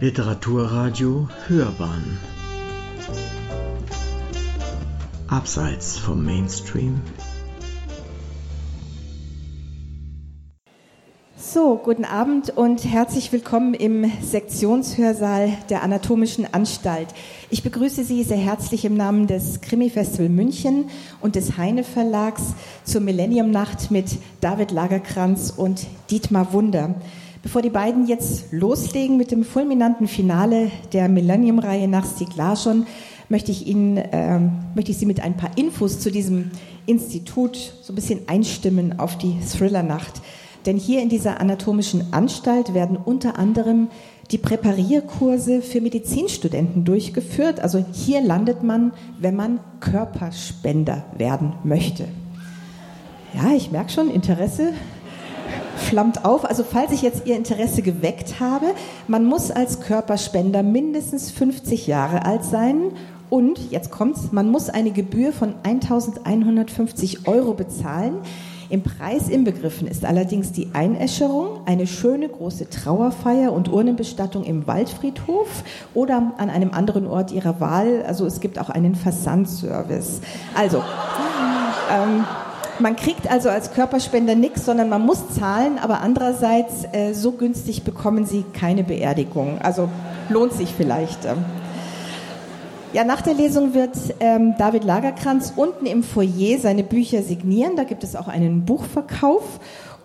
Literaturradio Hörbahn Abseits vom Mainstream So, guten Abend und herzlich willkommen im Sektionshörsaal der Anatomischen Anstalt. Ich begrüße Sie sehr herzlich im Namen des Krimi-Festival München und des Heine Verlags zur Millennium-Nacht mit David Lagerkranz und Dietmar Wunder. Bevor die beiden jetzt loslegen mit dem fulminanten Finale der Millennium-Reihe nach Stieg Larsson, möchte ich Ihnen, äh, möchte ich Sie mit ein paar Infos zu diesem Institut so ein bisschen einstimmen auf die Thriller-Nacht. Denn hier in dieser anatomischen Anstalt werden unter anderem die Präparierkurse für Medizinstudenten durchgeführt. Also hier landet man, wenn man Körperspender werden möchte. Ja, ich merke schon, Interesse flammt auf. Also falls ich jetzt Ihr Interesse geweckt habe, man muss als Körperspender mindestens 50 Jahre alt sein und, jetzt kommt's, man muss eine Gebühr von 1150 Euro bezahlen. Im Preis inbegriffen ist allerdings die Einäscherung, eine schöne große Trauerfeier und Urnenbestattung im Waldfriedhof oder an einem anderen Ort Ihrer Wahl. Also es gibt auch einen Versandservice. Also, ähm, man kriegt also als Körperspender nichts, sondern man muss zahlen, aber andererseits äh, so günstig bekommen Sie keine Beerdigung. Also lohnt sich vielleicht. Ähm. Ja, nach der Lesung wird ähm, David Lagerkranz unten im Foyer seine Bücher signieren. Da gibt es auch einen Buchverkauf.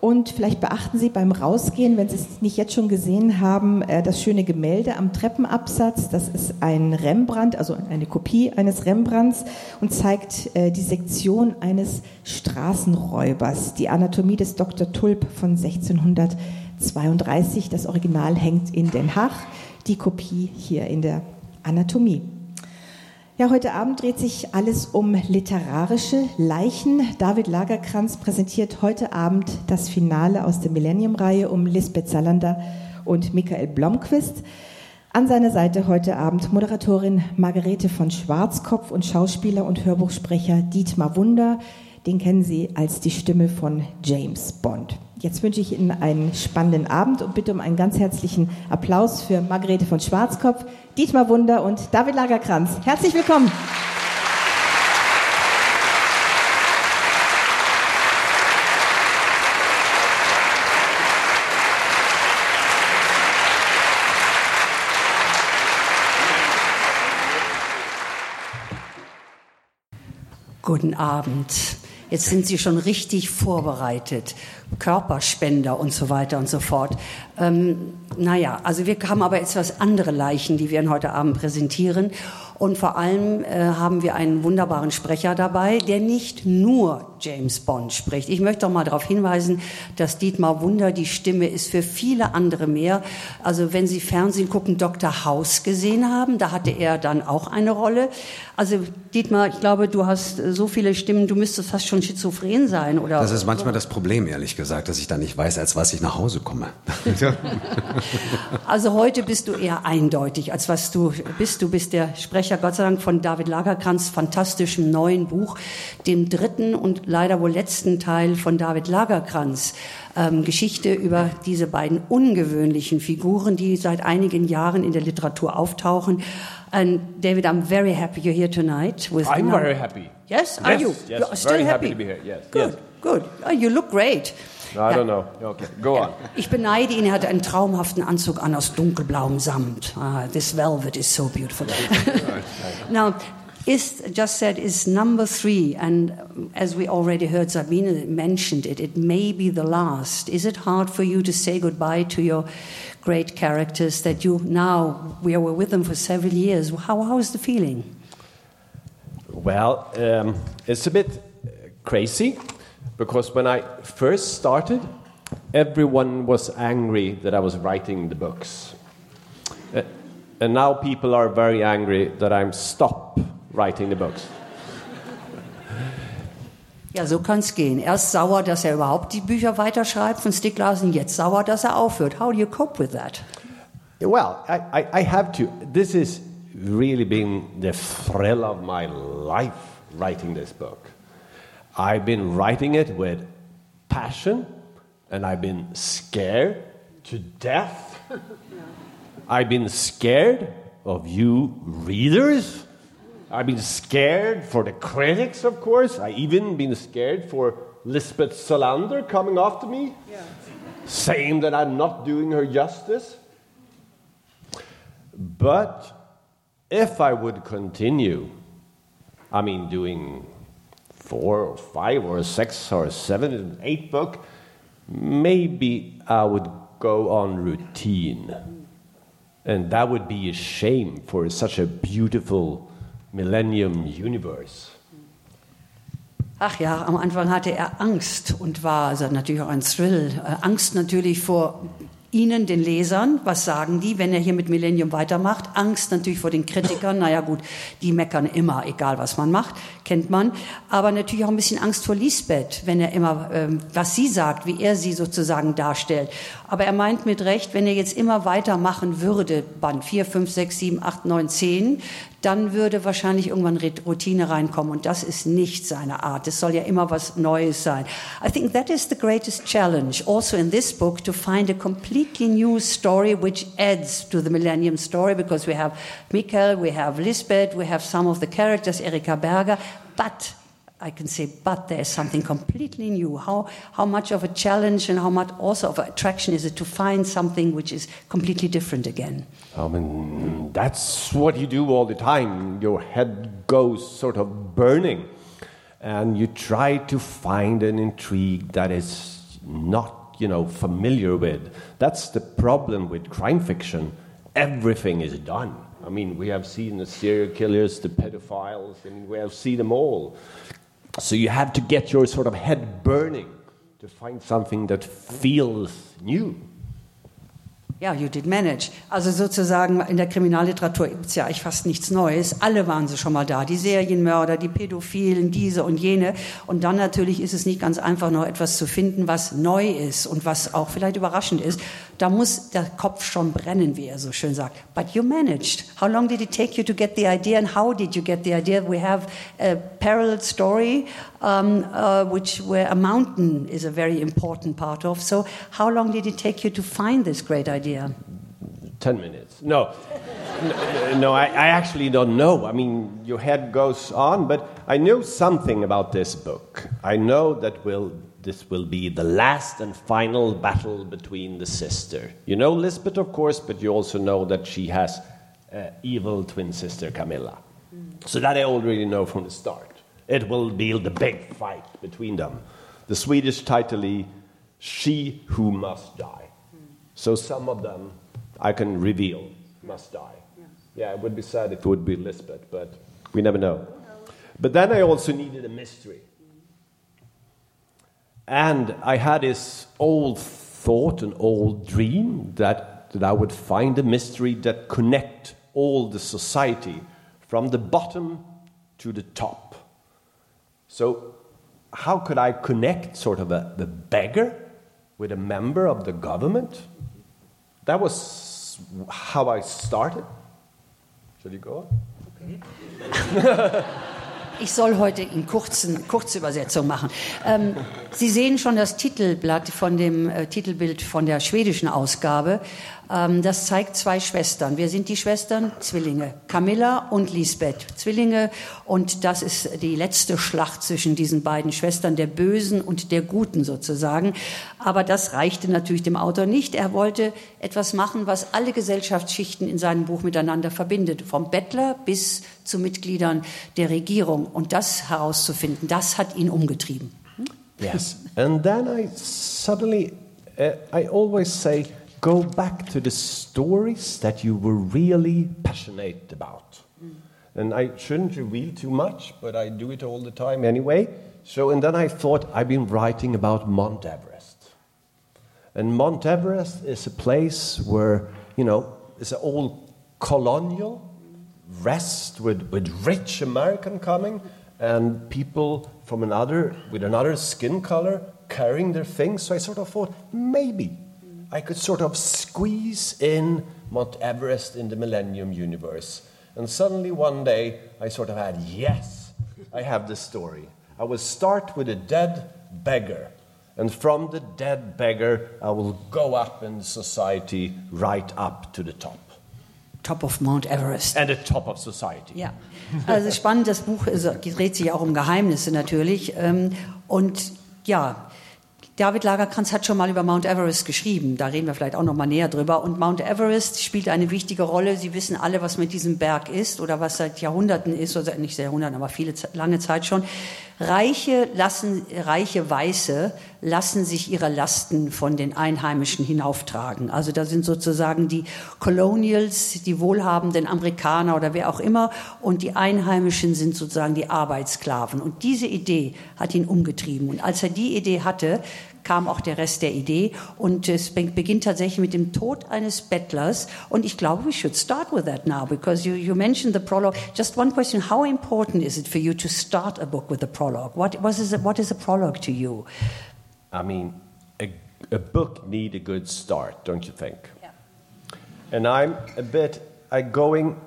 Und vielleicht beachten Sie beim Rausgehen, wenn Sie es nicht jetzt schon gesehen haben, äh, das schöne Gemälde am Treppenabsatz. Das ist ein Rembrandt, also eine Kopie eines Rembrandts und zeigt äh, die Sektion eines Straßenräubers. Die Anatomie des Dr. Tulp von 1632. Das Original hängt in Den Haag, die Kopie hier in der Anatomie. Ja, heute Abend dreht sich alles um literarische Leichen. David Lagerkranz präsentiert heute Abend das Finale aus der Millennium-Reihe um Lisbeth Salander und Michael Blomqvist. An seiner Seite heute Abend Moderatorin Margarete von Schwarzkopf und Schauspieler und Hörbuchsprecher Dietmar Wunder. Den kennen Sie als die Stimme von James Bond. Jetzt wünsche ich Ihnen einen spannenden Abend und bitte um einen ganz herzlichen Applaus für Margarete von Schwarzkopf, Dietmar Wunder und David Lagerkranz. Herzlich willkommen. Guten Abend. Jetzt sind Sie schon richtig vorbereitet. Körperspender und so weiter und so fort. Ähm, naja, also wir haben aber etwas andere Leichen, die wir heute Abend präsentieren. Und vor allem äh, haben wir einen wunderbaren Sprecher dabei, der nicht nur James Bond spricht. Ich möchte doch mal darauf hinweisen, dass Dietmar Wunder die Stimme ist für viele andere mehr. Also wenn Sie Fernsehen gucken, Dr. House gesehen haben, da hatte er dann auch eine Rolle. Also Dietmar, ich glaube, du hast so viele Stimmen, du müsstest fast schon schizophren sein, oder? Das ist manchmal das Problem, ehrlich gesagt, dass ich da nicht weiß, als was ich nach Hause komme. also heute bist du eher eindeutig, als was du bist. Du bist der Sprecher Sprecher, Gott sei Dank, von David Lagerkranz fantastischem neuen Buch, dem dritten und leider wohl letzten Teil von David Lagerkranz. Ähm, Geschichte über diese beiden ungewöhnlichen Figuren, die seit einigen Jahren in der Literatur auftauchen. And David, I'm very happy you're here tonight. With I'm very happy. Yes, are yes, you? Yes, you're still very happy? happy to be here. Yes. Good, yes. good. Oh, you look great. I don't know. Okay, go on. Ich beneide ihn, er hat einen traumhaften Anzug an aus dunkelblauem Samt. Ah, this velvet is so beautiful. now, is just said is number three, and as we already heard Sabine mentioned it, it may be the last. Is it hard for you to say goodbye to your great characters that you now we were with them for several years? How how is the feeling? Well, um, it's a bit crazy because when I first started, everyone was angry that I was writing the books. Uh, and now people are very angry that I'm stop writing the books. Ja, so kann es gehen. Erst sauer, dass er überhaupt die Bücher weiterschreibt von Stieg Larsen, jetzt sauer, dass er aufhört. How do you cope with that? Well, I, I, I have to. This has really been the thrill of my life writing this book. I've been writing it with passion and I've been scared to death. I've been scared of you readers. I've been scared for the critics, of course. I even been scared for Lisbeth Solander coming after me, saying that I'm not doing her justice. But if I would continue, I mean, doing four or five or six or seven and eight book, maybe I would go on routine. And that would be a shame for such a beautiful millennium universe. Ach ja, am Anfang hatte er Angst und war also natürlich auch ein Thrill. Äh, Angst natürlich vor Ihnen, den Lesern, was sagen die, wenn er hier mit Millennium weitermacht? Angst natürlich vor den Kritikern. Naja gut, die meckern immer, egal was man macht, kennt man. Aber natürlich auch ein bisschen Angst vor Lisbeth, wenn er immer, ähm, was sie sagt, wie er sie sozusagen darstellt. Aber er meint mit Recht, wenn er jetzt immer weitermachen würde, Band 4, 5, 6, 7, 8, 9, 10, dann würde wahrscheinlich irgendwann Routine reinkommen und das ist nicht seine Art. Es soll ja immer was Neues sein. I think that is the greatest challenge also in this book to find a completely new story which adds to the Millennium story because we have Michael, we have Lisbeth, we have some of the characters, Erika Berger, but I can say, but there's something completely new. How, how much of a challenge and how much also of attraction is it to find something which is completely different again? I mean, that's what you do all the time. Your head goes sort of burning, and you try to find an intrigue that is not, you know, familiar with. That's the problem with crime fiction. Everything is done. I mean, we have seen the serial killers, the pedophiles, and we have seen them all. So you have to get your sort of head burning to find something that feels new. Ja, you did manage. Also sozusagen in der Kriminalliteratur gibt es ja eigentlich fast nichts Neues. Alle waren sie schon mal da. Die Serienmörder, die Pädophilen, diese und jene. Und dann natürlich ist es nicht ganz einfach, noch etwas zu finden, was neu ist und was auch vielleicht überraschend ist. Da muss der Kopf schon brennen, wie er so schön sagt. But you managed. How long did it take you to get the idea and how did you get the idea? We have a parallel story, um, uh, which where a mountain is a very important part of. So how long did it take you to find this great idea? 10 minutes. No. no, no I, I actually don't know. I mean, your head goes on, but I know something about this book. I know that will, this will be the last and final battle between the sister. You know Lisbeth, of course, but you also know that she has uh, evil twin sister Camilla. So that I already know from the start. It will be the big fight between them. The Swedish title, is She Who Must Die. So some of them I can reveal must die. Yeah. it would be sad if it would be Lisbeth, but we never know. But then I also needed a mystery. And I had this old thought, an old dream that, that I would find a mystery that connect all the society from the bottom to the top. So how could I connect sort of a, the beggar with a member of the government? That was how I started. Should you go? Okay. Ich soll heute in kurzen Kurzübersetzung machen. Ähm, Sie sehen schon das Titelblatt von dem äh, Titelbild von der schwedischen Ausgabe. Ähm, das zeigt zwei Schwestern. Wer sind die Schwestern? Zwillinge. Camilla und Lisbeth. Zwillinge. Und das ist die letzte Schlacht zwischen diesen beiden Schwestern, der Bösen und der Guten sozusagen. Aber das reichte natürlich dem Autor nicht. Er wollte etwas machen, was alle Gesellschaftsschichten in seinem Buch miteinander verbindet. Vom Bettler bis zu Mitgliedern der Regierung. Und das herauszufinden, das hat ihn umgetrieben. Yes. And then I suddenly, uh, I always say, go back to the stories that you were really passionate about. Mm. And I shouldn't reveal too much, but I do it all the time anyway. So, and then I thought I've been writing about Mount Everest. And Mount Everest is a place where, you know, it's an old colonial rest with, with rich American coming and people from another, with another skin color carrying their things. So I sort of thought maybe I could sort of squeeze in Mount Everest in the Millennium universe. And suddenly one day I sort of had, yes, I have this story. I will start with a dead beggar. And from the dead beggar, I will go up in society right up to the top. Top of Mount Everest. And the top of society. Ja, also spannend, das Buch dreht sich auch um Geheimnisse natürlich. Ähm, und ja, David Lagerkrantz hat schon mal über Mount Everest geschrieben. Da reden wir vielleicht auch noch mal näher drüber. Und Mount Everest spielt eine wichtige Rolle. Sie wissen alle, was mit diesem Berg ist oder was seit Jahrhunderten ist, oder nicht seit Jahrhunderten, aber viele lange Zeit schon. Reiche lassen, reiche Weiße lassen sich ihre Lasten von den Einheimischen hinauftragen. Also da sind sozusagen die Colonials, die wohlhabenden Amerikaner oder wer auch immer, und die Einheimischen sind sozusagen die Arbeitssklaven. Und diese Idee hat ihn umgetrieben. Und als er die Idee hatte, kam auch der Rest der Idee. Und es beginnt tatsächlich mit dem Tod eines Bettlers. Und ich glaube, we should start with that now, because you, you mentioned the prologue. Just one question, how important is it for you to start a book with a prologue? What, what, is, a, what is a prologue to you? I mean, a, a book need a good start, don't you think? Yeah. And I'm a bit I going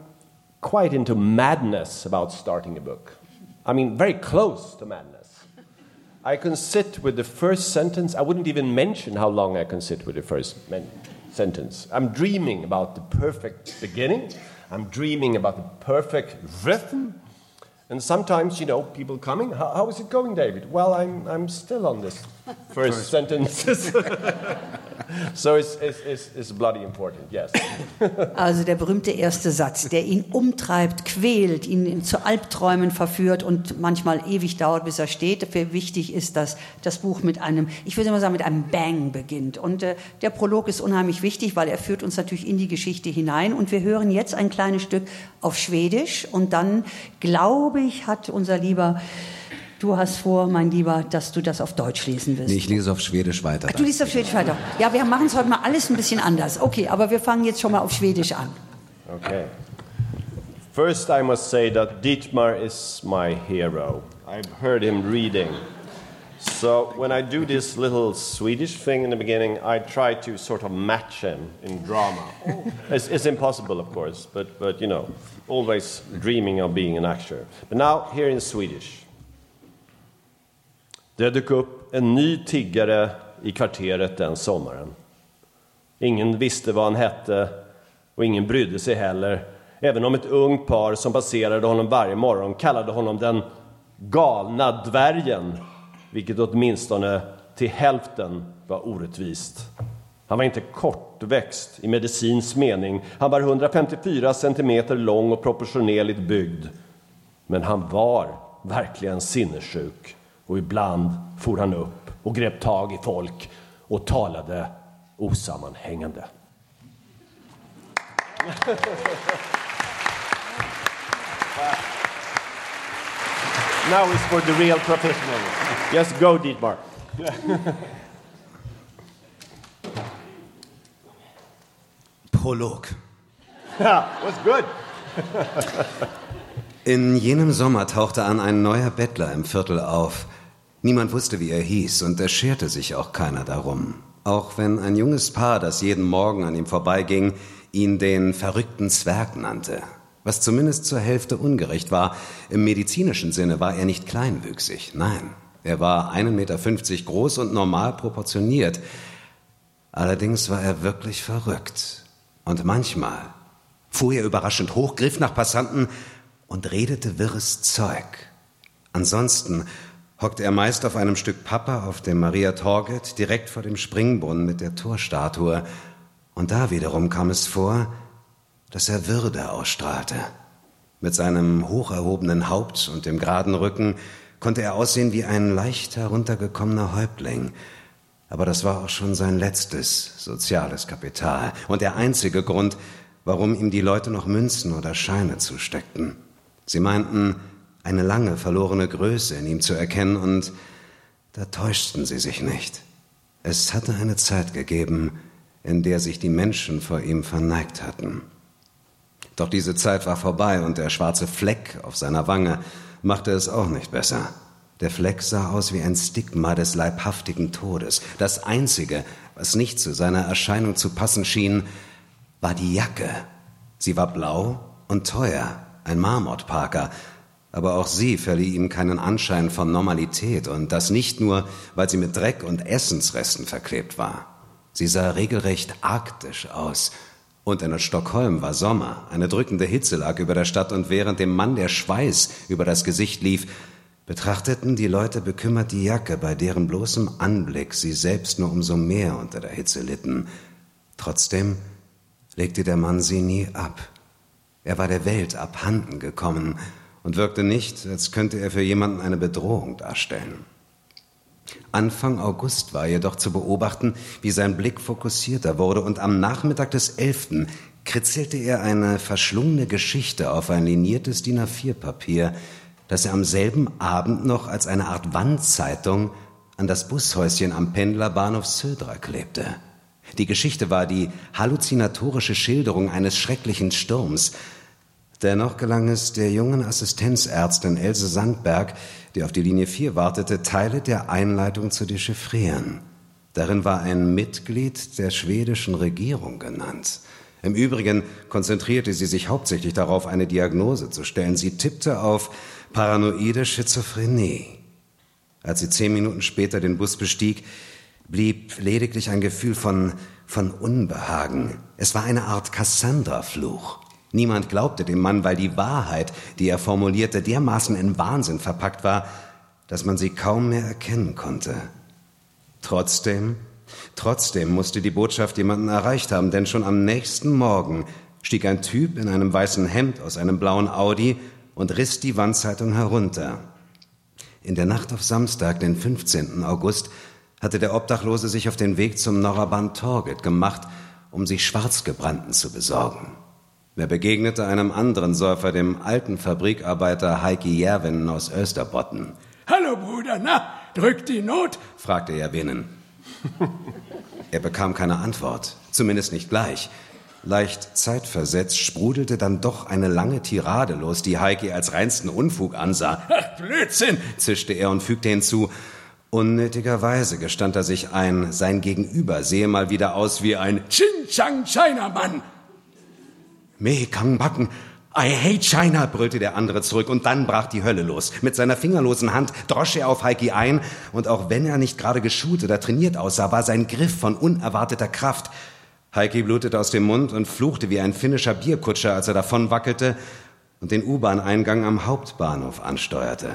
quite into madness about starting a book. I mean, very close to madness. I can sit with the first sentence. I wouldn't even mention how long I can sit with the first men- sentence. I'm dreaming about the perfect beginning. I'm dreaming about the perfect rhythm. And sometimes, you know, people coming, how, how is it going, David? Well, I'm, I'm still on this first sentence. so it's, it's, it's, it's bloody important, yes. Also der berühmte erste Satz, der ihn umtreibt, quält, ihn zu Albträumen verführt und manchmal ewig dauert, bis er steht. Dafür wichtig ist, dass das Buch mit einem, ich würde mal sagen, mit einem Bang beginnt. Und äh, der Prolog ist unheimlich wichtig, weil er führt uns natürlich in die Geschichte hinein. Und wir hören jetzt ein kleines Stück auf Schwedisch. Und dann, glaube ich, hat unser lieber Du hast vor, mein Lieber, dass du das auf Deutsch lesen wirst. Nee, ich lese auf Schwedisch weiter. Ach, du liest auf Schwedisch weiter. Ja, wir machen es heute mal alles ein bisschen anders. Okay, aber wir fangen jetzt schon mal auf Schwedisch an. Okay. First, I must say that Dietmar is my hero. I've heard him reading. So, when I do this little Swedish thing in the beginning, I try to sort of match him in drama. It's, it's impossible, of course, but, but you know, always dreaming of being an actor. But now, here in Swedish. Det dök upp en ny tiggare i kvarteret den sommaren. Ingen visste vad han hette och ingen brydde sig heller, även om ett ungt par som passerade honom varje morgon kallade honom den galna dvärgen, vilket åtminstone till hälften var orättvist. Han var inte kortväxt i medicinsk mening. Han var 154 centimeter lång och proportionerligt byggd. Men han var verkligen sinnessjuk och ibland for han upp och grep tag i folk och talade osammanhängande. Now is for the real professionals. Yes, go Dietmar. Prolog. Yeah, was good. In jenem Sommer tauchte an ein neuer Bettler im Viertel auf. Niemand wusste, wie er hieß, und es scherte sich auch keiner darum. Auch wenn ein junges Paar, das jeden Morgen an ihm vorbeiging, ihn den verrückten Zwerg nannte. Was zumindest zur Hälfte ungerecht war. Im medizinischen Sinne war er nicht kleinwüchsig. Nein, er war 1,50 Meter groß und normal proportioniert. Allerdings war er wirklich verrückt. Und manchmal fuhr er überraschend hoch, griff nach Passanten und redete wirres Zeug. Ansonsten hockte er meist auf einem Stück Pappe auf dem Maria Torget direkt vor dem Springbrunnen mit der Torstatue. Und da wiederum kam es vor, dass er Würde ausstrahlte. Mit seinem hoch erhobenen Haupt und dem geraden Rücken konnte er aussehen wie ein leicht heruntergekommener Häuptling. Aber das war auch schon sein letztes soziales Kapital und der einzige Grund, warum ihm die Leute noch Münzen oder Scheine zusteckten. Sie meinten, eine lange verlorene Größe in ihm zu erkennen, und da täuschten sie sich nicht. Es hatte eine Zeit gegeben, in der sich die Menschen vor ihm verneigt hatten. Doch diese Zeit war vorbei, und der schwarze Fleck auf seiner Wange machte es auch nicht besser. Der Fleck sah aus wie ein Stigma des leibhaftigen Todes. Das Einzige, was nicht zu seiner Erscheinung zu passen schien, war die Jacke. Sie war blau und teuer, ein Marmortparker, Aber auch sie verlieh ihm keinen Anschein von Normalität und das nicht nur, weil sie mit Dreck und Essensresten verklebt war. Sie sah regelrecht arktisch aus. Und in Stockholm war Sommer. Eine drückende Hitze lag über der Stadt und während dem Mann der Schweiß über das Gesicht lief, betrachteten die Leute bekümmert die Jacke, bei deren bloßem Anblick sie selbst nur umso mehr unter der Hitze litten. Trotzdem legte der Mann sie nie ab. Er war der Welt abhanden gekommen und wirkte nicht, als könnte er für jemanden eine Bedrohung darstellen. Anfang August war jedoch zu beobachten, wie sein Blick fokussierter wurde und am Nachmittag des 11. kritzelte er eine verschlungene Geschichte auf ein liniertes DIN A4-Papier, das er am selben Abend noch als eine Art Wandzeitung an das Bushäuschen am Pendlerbahnhof Södra klebte. Die Geschichte war die halluzinatorische Schilderung eines schrecklichen Sturms. Dennoch gelang es der jungen Assistenzärztin Else Sandberg, die auf die Linie 4 wartete, Teile der Einleitung zu dechiffrieren. Darin war ein Mitglied der schwedischen Regierung genannt. Im Übrigen konzentrierte sie sich hauptsächlich darauf, eine Diagnose zu stellen. Sie tippte auf paranoide Schizophrenie. Als sie zehn Minuten später den Bus bestieg, blieb lediglich ein Gefühl von, von Unbehagen. Es war eine Art Cassandra-Fluch. Niemand glaubte dem Mann, weil die Wahrheit, die er formulierte, dermaßen in Wahnsinn verpackt war, dass man sie kaum mehr erkennen konnte. Trotzdem, trotzdem musste die Botschaft jemanden erreicht haben, denn schon am nächsten Morgen stieg ein Typ in einem weißen Hemd aus einem blauen Audi und riss die Wandzeitung herunter. In der Nacht auf Samstag, den 15. August, hatte der Obdachlose sich auf den Weg zum Norraban Torget gemacht, um sich Schwarzgebrannten zu besorgen. Er begegnete einem anderen Säufer, dem alten Fabrikarbeiter Heiki Järvinen aus Österbotten. Hallo Bruder, na, drückt die Not? fragte Järvinen. er bekam keine Antwort, zumindest nicht gleich. Leicht zeitversetzt sprudelte dann doch eine lange Tirade los, die Heiki als reinsten Unfug ansah. Ach, Blödsinn, zischte er und fügte hinzu, Unnötigerweise gestand er sich ein, sein Gegenüber sehe mal wieder aus wie ein Ching-Chang-China-Mann. Me Kang Backen, I hate China, brüllte der andere zurück und dann brach die Hölle los. Mit seiner fingerlosen Hand drosch er auf Heiki ein und auch wenn er nicht gerade geschult oder trainiert aussah, war sein Griff von unerwarteter Kraft. Heiki blutete aus dem Mund und fluchte wie ein finnischer Bierkutscher, als er davon wackelte und den U-Bahn-Eingang am Hauptbahnhof ansteuerte.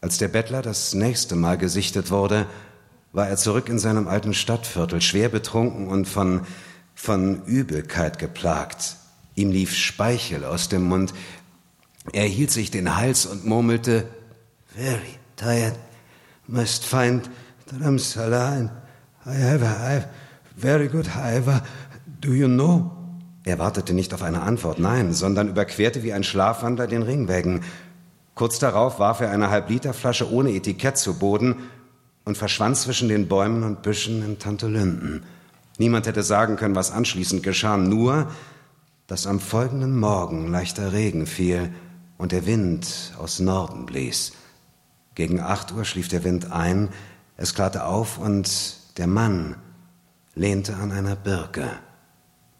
Als der Bettler das nächste Mal gesichtet wurde, war er zurück in seinem alten Stadtviertel, schwer betrunken und von, von Übelkeit geplagt. Ihm lief Speichel aus dem Mund. Er hielt sich den Hals und murmelte, Very tired, must find Dharamsala and I have a very good hiver. Do you know? Er wartete nicht auf eine Antwort, nein, sondern überquerte wie ein Schlafwandler den Ringwägen. Kurz darauf warf er eine Halbliterflasche ohne Etikett zu Boden und verschwand zwischen den Bäumen und Büschen in Tante Linden. Niemand hätte sagen können, was anschließend geschah, nur, dass am folgenden Morgen leichter Regen fiel und der Wind aus Norden blies. Gegen acht Uhr schlief der Wind ein, es klarte auf und der Mann lehnte an einer Birke.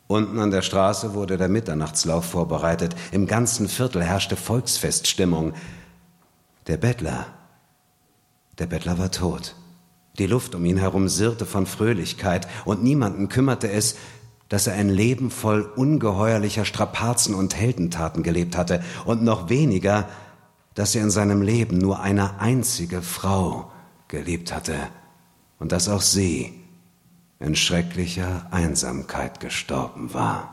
Unten an der Straße wurde der Mitternachtslauf vorbereitet. Im ganzen Viertel herrschte Volksfeststimmung. Der Bettler, der Bettler war tot. Die Luft um ihn herum sirrte von Fröhlichkeit und niemanden kümmerte es, dass er ein Leben voll ungeheuerlicher Strapazen und Heldentaten gelebt hatte und noch weniger, dass er in seinem Leben nur eine einzige Frau geliebt hatte und dass auch sie in schrecklicher Einsamkeit gestorben war.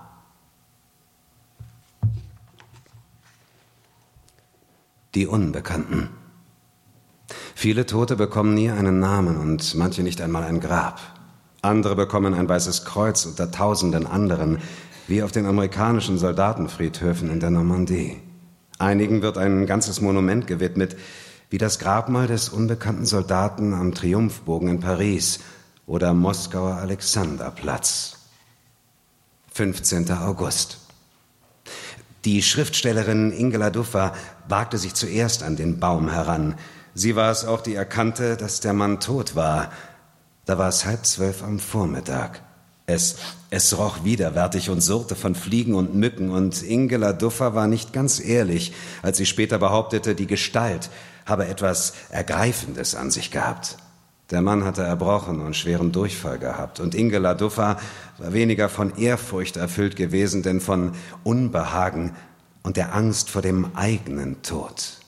Die Unbekannten. Viele Tote bekommen nie einen Namen und manche nicht einmal ein Grab. Andere bekommen ein weißes Kreuz unter tausenden anderen, wie auf den amerikanischen Soldatenfriedhöfen in der Normandie. Einigen wird ein ganzes Monument gewidmet, wie das Grabmal des unbekannten Soldaten am Triumphbogen in Paris oder Moskauer Alexanderplatz. 15. August. Die Schriftstellerin Ingela Duffer wagte sich zuerst an den Baum heran. Sie war es auch, die erkannte, dass der Mann tot war. Da war es halb zwölf am Vormittag. Es, es roch widerwärtig und surrte von Fliegen und Mücken, und Ingela Duffer war nicht ganz ehrlich, als sie später behauptete, die Gestalt habe etwas Ergreifendes an sich gehabt. Der Mann hatte erbrochen und schweren Durchfall gehabt, und Ingela Duffer war weniger von Ehrfurcht erfüllt gewesen, denn von Unbehagen und der Angst vor dem eigenen Tod.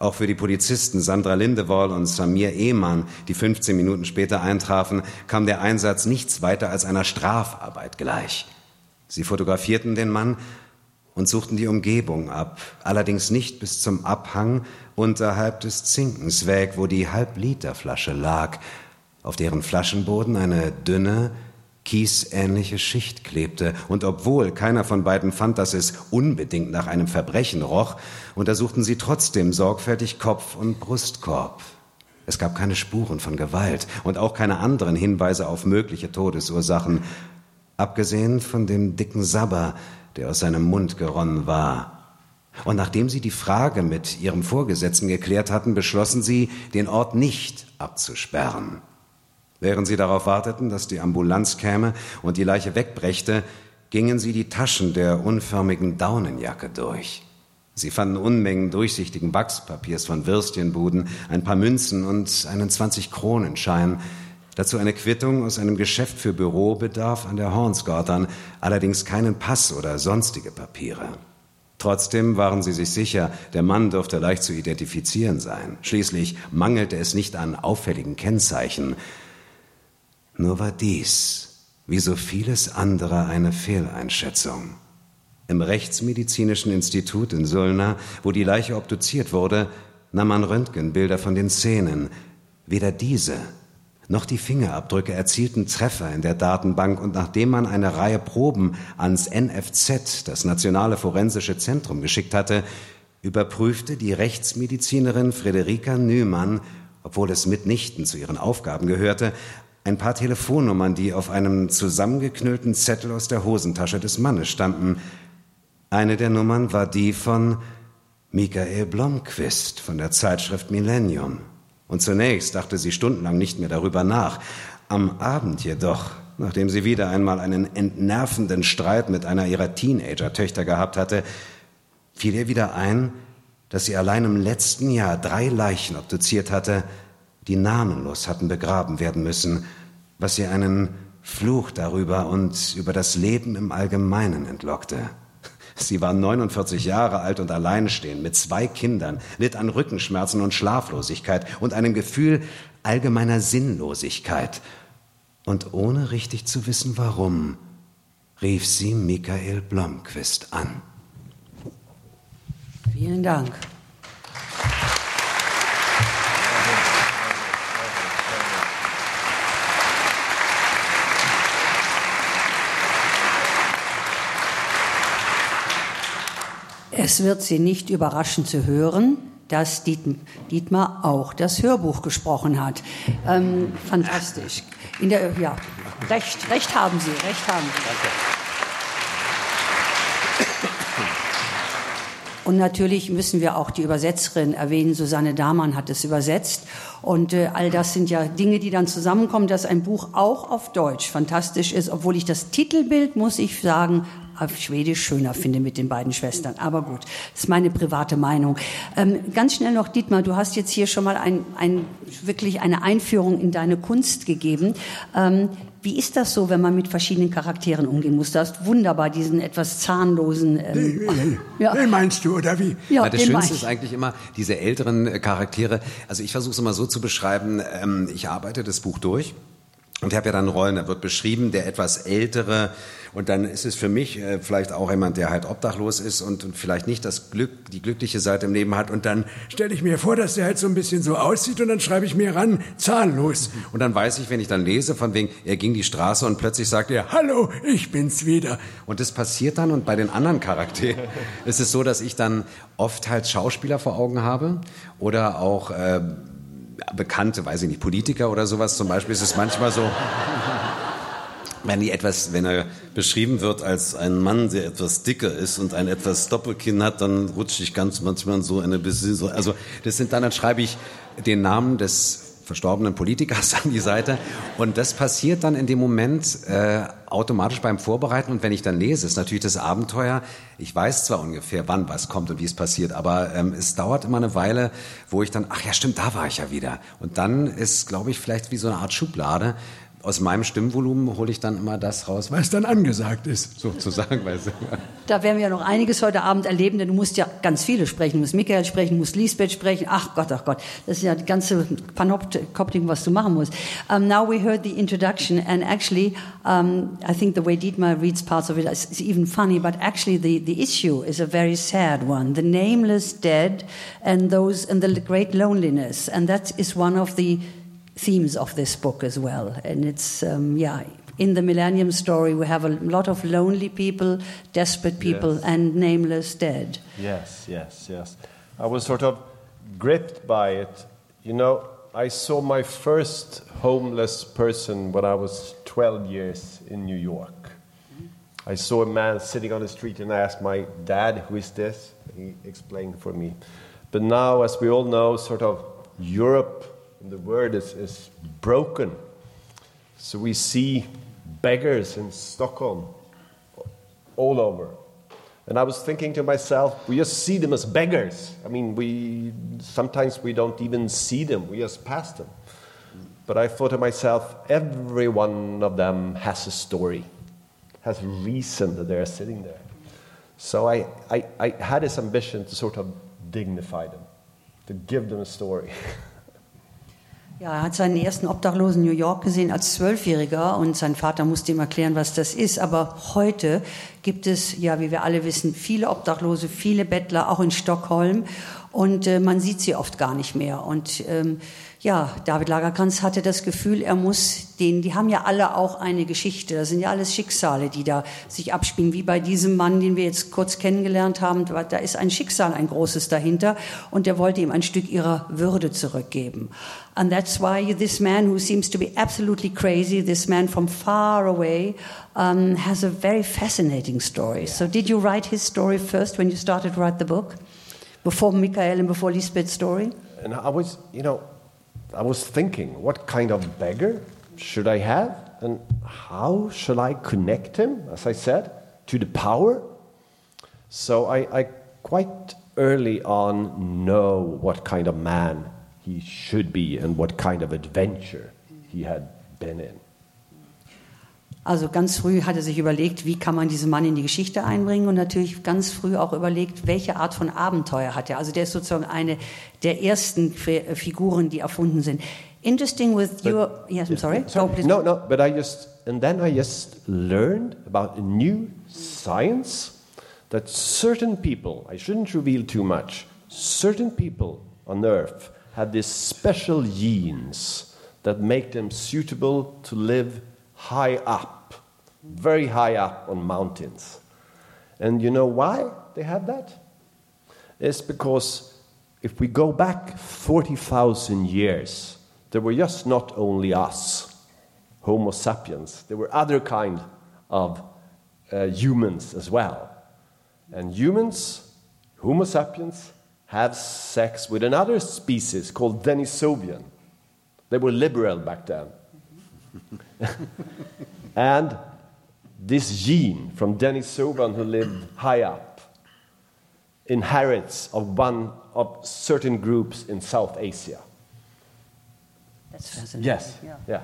Auch für die Polizisten Sandra Lindewoll und Samir Ehmann, die 15 Minuten später eintrafen, kam der Einsatz nichts weiter als einer Strafarbeit gleich. Sie fotografierten den Mann und suchten die Umgebung ab, allerdings nicht bis zum Abhang unterhalb des Zinkens weg, wo die Halbliterflasche lag, auf deren Flaschenboden eine dünne, kiesähnliche Schicht klebte, und obwohl keiner von beiden fand, dass es unbedingt nach einem Verbrechen roch, untersuchten sie trotzdem sorgfältig Kopf und Brustkorb. Es gab keine Spuren von Gewalt und auch keine anderen Hinweise auf mögliche Todesursachen, abgesehen von dem dicken Sabber, der aus seinem Mund geronnen war. Und nachdem sie die Frage mit ihrem Vorgesetzten geklärt hatten, beschlossen sie, den Ort nicht abzusperren. Während sie darauf warteten, dass die Ambulanz käme und die Leiche wegbrächte, gingen sie die Taschen der unförmigen Daunenjacke durch. Sie fanden Unmengen durchsichtigen Wachspapiers von Würstchenbuden, ein paar Münzen und einen 20-Kronenschein. Dazu eine Quittung aus einem Geschäft für Bürobedarf an der Hornsgotern, allerdings keinen Pass oder sonstige Papiere. Trotzdem waren sie sich sicher, der Mann dürfte leicht zu identifizieren sein. Schließlich mangelte es nicht an auffälligen Kennzeichen. Nur war dies, wie so vieles andere, eine Fehleinschätzung. Im Rechtsmedizinischen Institut in Sulna, wo die Leiche obduziert wurde, nahm man Röntgenbilder von den Szenen. Weder diese noch die Fingerabdrücke erzielten Treffer in der Datenbank und nachdem man eine Reihe Proben ans NFZ, das Nationale Forensische Zentrum, geschickt hatte, überprüfte die Rechtsmedizinerin Friederika Nümann, obwohl es mitnichten zu ihren Aufgaben gehörte, ein paar Telefonnummern, die auf einem zusammengeknüllten Zettel aus der Hosentasche des Mannes standen. Eine der Nummern war die von Michael Blomquist von der Zeitschrift Millennium. Und zunächst dachte sie stundenlang nicht mehr darüber nach. Am Abend jedoch, nachdem sie wieder einmal einen entnervenden Streit mit einer ihrer Teenager-Töchter gehabt hatte, fiel ihr wieder ein, dass sie allein im letzten Jahr drei Leichen obduziert hatte, die namenlos hatten begraben werden müssen, was ihr einen Fluch darüber und über das Leben im Allgemeinen entlockte. Sie war 49 Jahre alt und alleinstehend mit zwei Kindern, litt an Rückenschmerzen und Schlaflosigkeit und einem Gefühl allgemeiner Sinnlosigkeit. Und ohne richtig zu wissen warum, rief sie Michael Blomquist an. Vielen Dank. Es wird Sie nicht überraschen zu hören, dass Dietmar auch das Hörbuch gesprochen hat. Ähm, fantastisch. Der, ja, recht, recht haben Sie, recht haben Sie. Danke. Und natürlich müssen wir auch die Übersetzerin erwähnen. Susanne Damann hat es übersetzt. Und äh, all das sind ja Dinge, die dann zusammenkommen, dass ein Buch auch auf Deutsch fantastisch ist, obwohl ich das Titelbild, muss ich sagen, auf Schwedisch schöner finde mit den beiden Schwestern. Aber gut, das ist meine private Meinung. Ähm, ganz schnell noch, Dietmar, du hast jetzt hier schon mal ein, ein, wirklich eine Einführung in deine Kunst gegeben. Ähm, wie ist das so, wenn man mit verschiedenen Charakteren umgehen muss? Du hast wunderbar diesen etwas zahnlosen. Ähm, den, ja. den meinst du, oder wie? Ja, das Schönste ist eigentlich immer diese älteren äh, Charaktere. Also ich versuche es immer so zu beschreiben, ähm, ich arbeite das Buch durch und ich habe ja dann Rollen, da wird beschrieben, der etwas ältere und dann ist es für mich äh, vielleicht auch jemand, der halt obdachlos ist und, und, vielleicht nicht das Glück, die glückliche Seite im Leben hat. Und dann stelle ich mir vor, dass der halt so ein bisschen so aussieht und dann schreibe ich mir ran, zahnlos. Und dann weiß ich, wenn ich dann lese, von wegen, er ging die Straße und plötzlich sagt er, Hallo, ich bin's wieder. Und das passiert dann und bei den anderen Charakteren ist es so, dass ich dann oft halt Schauspieler vor Augen habe oder auch äh, bekannte, weiß ich nicht, Politiker oder sowas. Zum Beispiel ist es manchmal so wenn die etwas, wenn er beschrieben wird als ein Mann, der etwas dicker ist und ein etwas Doppelkinn hat, dann rutsche ich ganz manchmal so eine bisschen so. Also das sind dann, dann schreibe ich den Namen des verstorbenen Politikers an die Seite und das passiert dann in dem Moment äh, automatisch beim Vorbereiten und wenn ich dann lese, ist natürlich das Abenteuer, ich weiß zwar ungefähr, wann was kommt und wie es passiert, aber ähm, es dauert immer eine Weile, wo ich dann, ach ja stimmt, da war ich ja wieder. Und dann ist, glaube ich, vielleicht wie so eine Art Schublade, aus meinem Stimmvolumen hole ich dann immer das raus, was dann angesagt ist. Sozusagen. Da werden wir ja noch einiges heute Abend erleben, denn du musst ja ganz viele sprechen. Du musst Michael sprechen, du musst Lisbeth sprechen. Ach Gott, ach Gott. Das ist ja die ganze Panoptik, was du machen musst. Um, now we heard the introduction and actually, um, I think the way Dietmar reads parts of it is even funny, but actually the, the issue is a very sad one. The nameless dead and those, and the great loneliness. And that is one of the themes of this book as well. And it's, um, yeah, in the Millennium story, we have a lot of lonely people, desperate people, yes. and nameless dead. Yes, yes, yes. I was sort of gripped by it. You know, I saw my first homeless person when I was 12 years in New York. I saw a man sitting on the street and I asked my dad, Who is this? He explained for me. But now, as we all know, sort of Europe the word is, is broken. So we see beggars in Stockholm all over. And I was thinking to myself, we just see them as beggars. I mean, we sometimes we don't even see them, we just pass them. But I thought to myself, every one of them has a story, has a reason that they're sitting there. So I, I, I had this ambition to sort of dignify them, to give them a story. Ja, er hat seinen ersten Obdachlosen in New York gesehen als Zwölfjähriger und sein Vater musste ihm erklären, was das ist. Aber heute gibt es, ja, wie wir alle wissen, viele Obdachlose, viele Bettler, auch in Stockholm. Und äh, man sieht sie oft gar nicht mehr. Und ähm, ja, David Lagerkranz hatte das Gefühl, er muss den, die haben ja alle auch eine Geschichte, das sind ja alles Schicksale, die da sich abspielen, wie bei diesem Mann, den wir jetzt kurz kennengelernt haben, da ist ein Schicksal, ein großes dahinter und der wollte ihm ein Stück ihrer Würde zurückgeben. And that's why this man who seems to be absolutely crazy, this man from far away, um, has a very fascinating story. So did you write his story first when you started to write the book? Before Michael and before Lisbeth's story? And I was, you know, I was thinking, what kind of beggar should I have? And how shall I connect him, as I said, to the power? So I, I quite early on know what kind of man he should be and what kind of adventure he had been in. Also ganz früh hat er sich überlegt, wie kann man diesen Mann in die Geschichte einbringen und natürlich ganz früh auch überlegt, welche Art von Abenteuer hat er. Also der ist sozusagen eine der ersten Figuren, die erfunden sind. Interesting with but, your yes, I'm sorry. sorry. Oh, no, no, but I just and then I just learned about a new science that certain people, I shouldn't reveal too much, certain people on earth have these special genes that make them suitable to live high up, very high up on mountains. And you know why they have that? It's because if we go back 40,000 years, there were just not only us, Homo sapiens, there were other kind of uh, humans as well. And humans, Homo sapiens, have sex with another species called Denisovian. They were liberal back then. and this gene from Denis Sovan, who lived high up, inherits of one of certain groups in South Asia. That's fascinating. Yes. Yeah. yeah.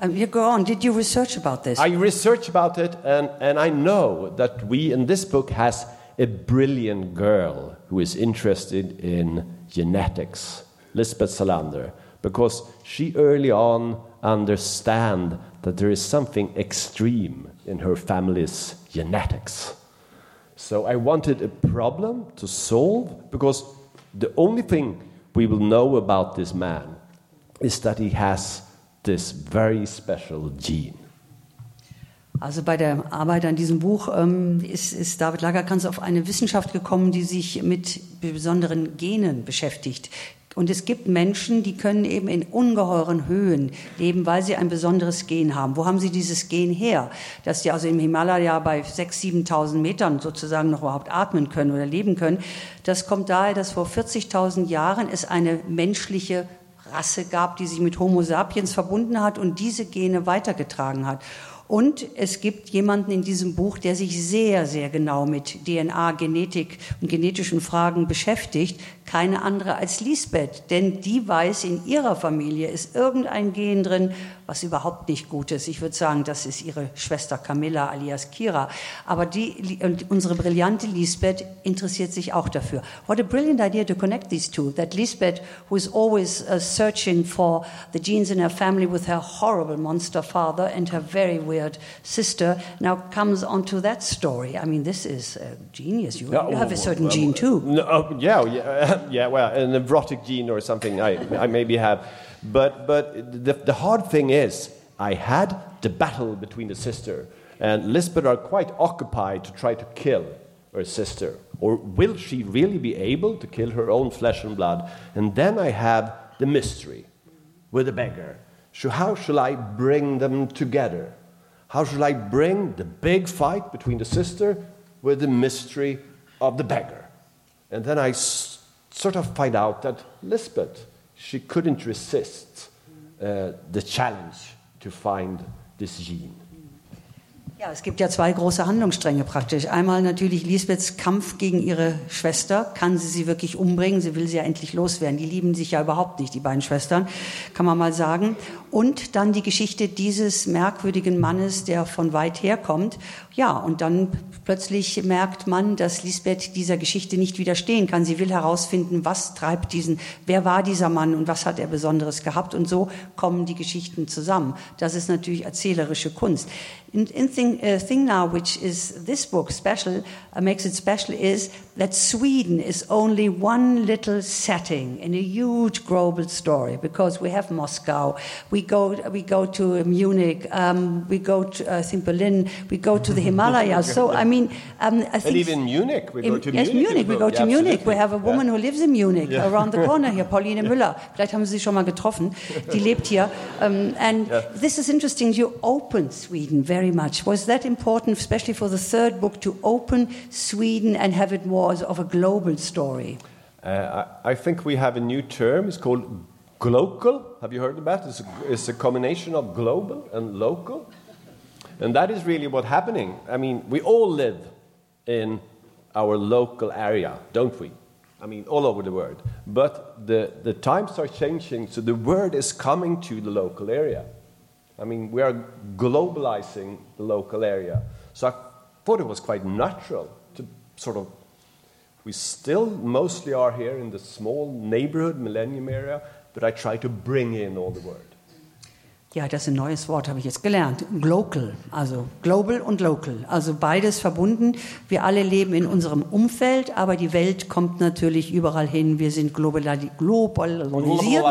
Um, you go on. Did you research about this? I researched about it, and, and I know that we in this book has a brilliant girl who is interested in genetics, Lisbeth Salander, because she early on understand that there is something extreme in her family's genetics. So I wanted a problem to solve because the only thing we will know about this man is that he has this very special gene. Also bei der Arbeit an diesem Buch ähm, ist, ist David Lagerkrantz auf eine Wissenschaft gekommen, die sich mit besonderen Genen beschäftigt, und es gibt Menschen, die können eben in ungeheuren Höhen leben, weil sie ein besonderes Gen haben. Wo haben sie dieses Gen her? Dass sie also im Himalaya bei 6.000, 7.000 Metern sozusagen noch überhaupt atmen können oder leben können. Das kommt daher, dass vor 40.000 Jahren es eine menschliche Rasse gab, die sich mit Homo sapiens verbunden hat und diese Gene weitergetragen hat. Und es gibt jemanden in diesem Buch, der sich sehr, sehr genau mit DNA, Genetik und genetischen Fragen beschäftigt. Keine andere als Lisbeth, denn die weiß, in ihrer Familie ist irgendein Gen drin, was überhaupt nicht gut ist. Ich würde sagen, das ist ihre Schwester Camilla alias Kira. Aber die, unsere brillante Lisbeth interessiert sich auch dafür. What a brilliant idea to connect these two. That Lisbeth, who is always uh, searching for the genes in her family with her horrible monster father and her very weird sister, now comes onto that story. I mean, this is uh, genius. You, you have a certain well, gene too. No, oh, yeah, yeah, yeah, well, an erotic gene or something I, I maybe have. But, but the, the hard thing is, I had the battle between the sister, and Lisbeth are quite occupied to try to kill her sister. Or will she really be able to kill her own flesh and blood? And then I have the mystery with the beggar. So, how shall I bring them together? How shall I bring the big fight between the sister with the mystery of the beggar? And then I sort of find out that Lisbeth she couldn't resist uh, the challenge to find this gene. Ja, es gibt ja zwei große Handlungsstränge praktisch. Einmal natürlich Lisbeths Kampf gegen ihre Schwester. Kann sie sie wirklich umbringen? Sie will sie ja endlich loswerden. Die lieben sich ja überhaupt nicht, die beiden Schwestern, kann man mal sagen. Und dann die Geschichte dieses merkwürdigen Mannes, der von weit her kommt. Ja, und dann plötzlich merkt man, dass Lisbeth dieser Geschichte nicht widerstehen kann. Sie will herausfinden, was treibt diesen, wer war dieser Mann und was hat er Besonderes gehabt. Und so kommen die Geschichten zusammen. Das ist natürlich erzählerische Kunst. In, in thing, uh, thing now, which is this book special, uh, makes it special, is that Sweden is only one little setting in a huge global story because we have Moscow, we go, we go to Munich, um, we go to, I think, Berlin, we go to the Himalayas. so, I mean, um, I think. And even Munich, we go to yes, Munich. Munich, we go to Yeah, Munich. We have a woman Yeah. who lives in Munich, around the corner here, Pauline Müller. Vielleicht haben Sie sie schon mal getroffen. Die lebt hier. Um, and this is interesting. You opened Sweden very much. Was that important, especially for the third book, to open Sweden and have it more as of a global story? Uh, I, I think we have a new term. It's called global. Have you heard about it? It's a, it's a combination of global and local. And that is really what's happening. I mean, we all live in our local area, don't we? I mean, all over the world. But the, the times are changing, so the word is coming to the local area. I mean, we are globalizing the local area. So I thought it was quite natural to sort of we still mostly are here in the small neighborhood, Millennium area, but I try to bring in all the word. Ja, das ist ein neues Wort, habe ich jetzt gelernt. Glocal, also global und local. Also beides verbunden. Wir alle leben in unserem Umfeld, aber die Welt kommt natürlich überall hin. Wir sind globali globalisiert.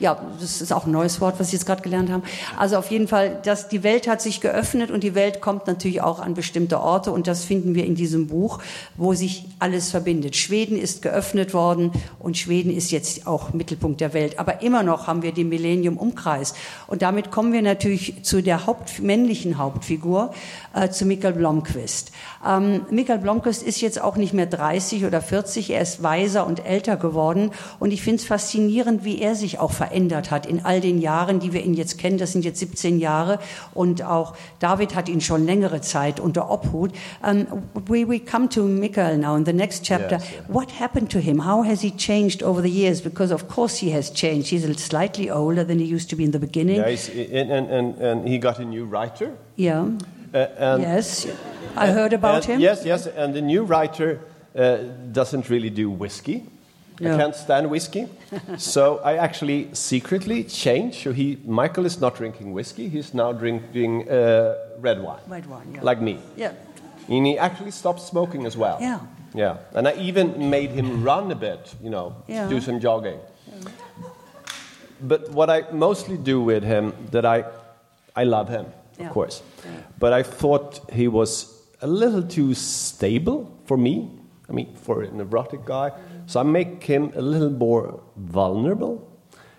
Ja, das ist auch ein neues Wort, was Sie jetzt gerade gelernt haben. Also auf jeden Fall, dass die Welt hat sich geöffnet und die Welt kommt natürlich auch an bestimmte Orte und das finden wir in diesem Buch, wo sich alles verbindet. Schweden ist geöffnet worden und Schweden ist jetzt auch Mittelpunkt der Welt. Aber immer noch haben wir den Millennium-Umkreis. Und damit kommen wir natürlich zu der Haupt, männlichen Hauptfigur, äh, zu Michael Blomqvist. Ähm, Michael Blomqvist ist jetzt auch nicht mehr 30 oder 40, er ist weiser und älter geworden. Und ich finde es faszinierend, wie er sich auch verändert hat in all den Jahren, die wir ihn jetzt kennen. Das sind jetzt 17 Jahre. Und auch David hat ihn schon längere Zeit unter Obhut. Um, we, we come to Michael now in the next chapter. Yes, yeah. What happened to him? How has he changed over the years? Because of course he has changed. He's slightly older than he used to be in the beginning. Yeah, and, and, and, he got a new writer. Yeah. Uh, and Yes. I heard about him. Yes, yes, and the new writer uh, doesn't really do whiskey. No. I can't stand whiskey, so I actually secretly changed. So he, Michael is not drinking whiskey; he's now drinking uh, red wine, Red wine, yeah. like me. Yeah. And he actually stopped smoking as well. Yeah. Yeah. And I even made him run a bit, you know, Yeah. do some jogging. But what I mostly do with him, that I, I love him, Yeah. of course. But I thought he was a little too stable for me. I mean, for an erotic guy. So I make him a little more vulnerable.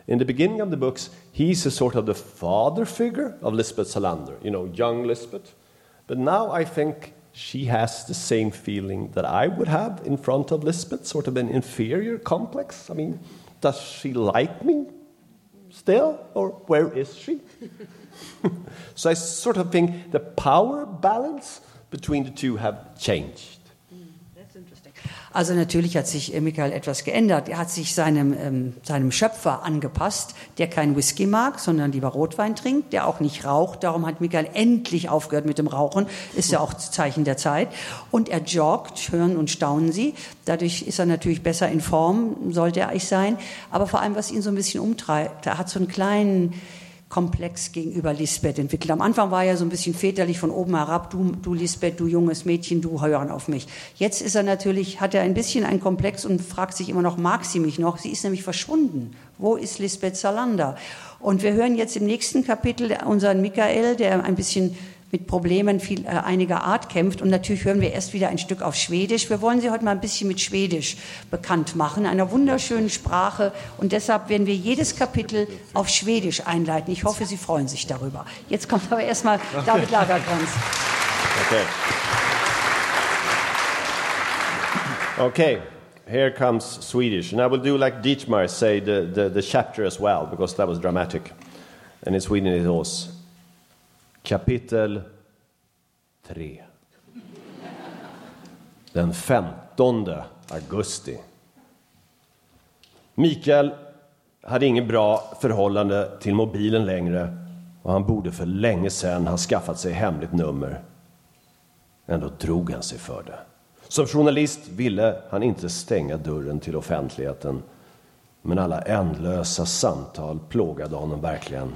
In the beginning of the books, he's a sort of the father figure of Lisbeth Salander, you know, young Lisbeth. But now I think she has the same feeling that I would have in front of Lisbeth, sort of an inferior complex. I mean, does she like me still, or where is she? so I sort of think the power balance between the two have changed. Also natürlich hat sich äh, Michael etwas geändert. Er hat sich seinem, ähm, seinem Schöpfer angepasst, der kein Whisky mag, sondern lieber Rotwein trinkt, der auch nicht raucht. Darum hat Michael endlich aufgehört mit dem Rauchen. Ist ja auch Zeichen der Zeit. Und er joggt, hören und staunen Sie. Dadurch ist er natürlich besser in Form, sollte er eigentlich sein. Aber vor allem, was ihn so ein bisschen umtreibt, er hat so einen kleinen Komplex gegenüber Lisbeth entwickelt. Am Anfang war er so ein bisschen väterlich von oben herab, du, du Lisbeth, du junges Mädchen, du hören auf mich. Jetzt ist er natürlich, hat er ein bisschen einen Komplex und fragt sich immer noch, mag sie mich noch? Sie ist nämlich verschwunden. Wo ist Lisbeth Salander? Und wir hören jetzt im nächsten Kapitel unseren Michael, der ein bisschen mit Problemen viel, äh, einiger Art kämpft. Und natürlich hören wir erst wieder ein Stück auf Schwedisch. Wir wollen Sie heute mal ein bisschen mit Schwedisch bekannt machen, einer wunderschönen Sprache. Und deshalb werden wir jedes Kapitel auf Schwedisch einleiten. Ich hoffe, Sie freuen sich darüber. Jetzt kommt aber erstmal okay. David Lagerkranz. Okay. Okay. Here comes Swedish, and I will do like Dietmar say the, the, the chapter as well, because that was dramatic. And in Sweden it was Kapitel 3. Den 15 augusti. Mikael hade inget bra förhållande till mobilen längre och han borde för länge sedan ha skaffat sig hemligt nummer. Ändå drog han sig för det. Som journalist ville han inte stänga dörren till offentligheten men alla ändlösa samtal plågade honom verkligen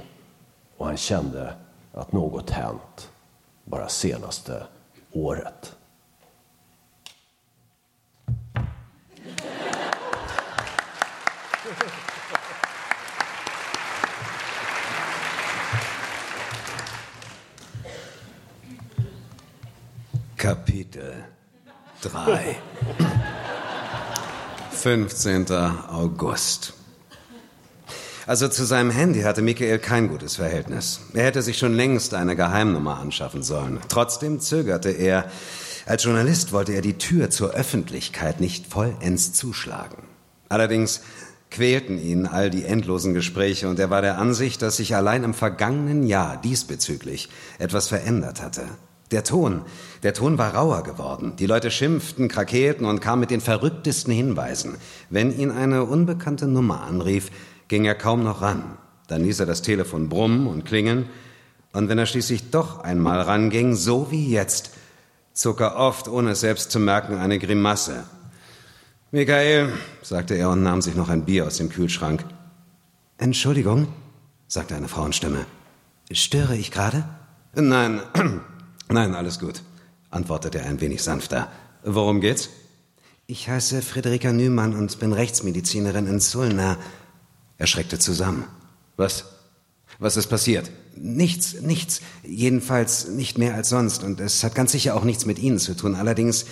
och han kände att något hänt bara senaste året. Kapitel 3 15. August Also zu seinem Handy hatte Michael kein gutes Verhältnis. Er hätte sich schon längst eine Geheimnummer anschaffen sollen. Trotzdem zögerte er. Als Journalist wollte er die Tür zur Öffentlichkeit nicht vollends zuschlagen. Allerdings quälten ihn all die endlosen Gespräche und er war der Ansicht, dass sich allein im vergangenen Jahr diesbezüglich etwas verändert hatte. Der Ton, der Ton war rauer geworden. Die Leute schimpften, krakelten und kamen mit den verrücktesten Hinweisen. Wenn ihn eine unbekannte Nummer anrief, ging er kaum noch ran. Dann ließ er das Telefon brummen und klingeln, und wenn er schließlich doch einmal ranging, so wie jetzt, zog er oft, ohne es selbst zu merken, eine Grimasse. Michael, sagte er und nahm sich noch ein Bier aus dem Kühlschrank. Entschuldigung, sagte eine Frauenstimme. Störe ich gerade? Nein, nein, alles gut, antwortete er ein wenig sanfter. Worum geht's? Ich heiße Friederika Nümann und bin Rechtsmedizinerin in Sulna. Er schreckte zusammen. Was? Was ist passiert? Nichts, nichts. Jedenfalls nicht mehr als sonst. Und es hat ganz sicher auch nichts mit Ihnen zu tun. Allerdings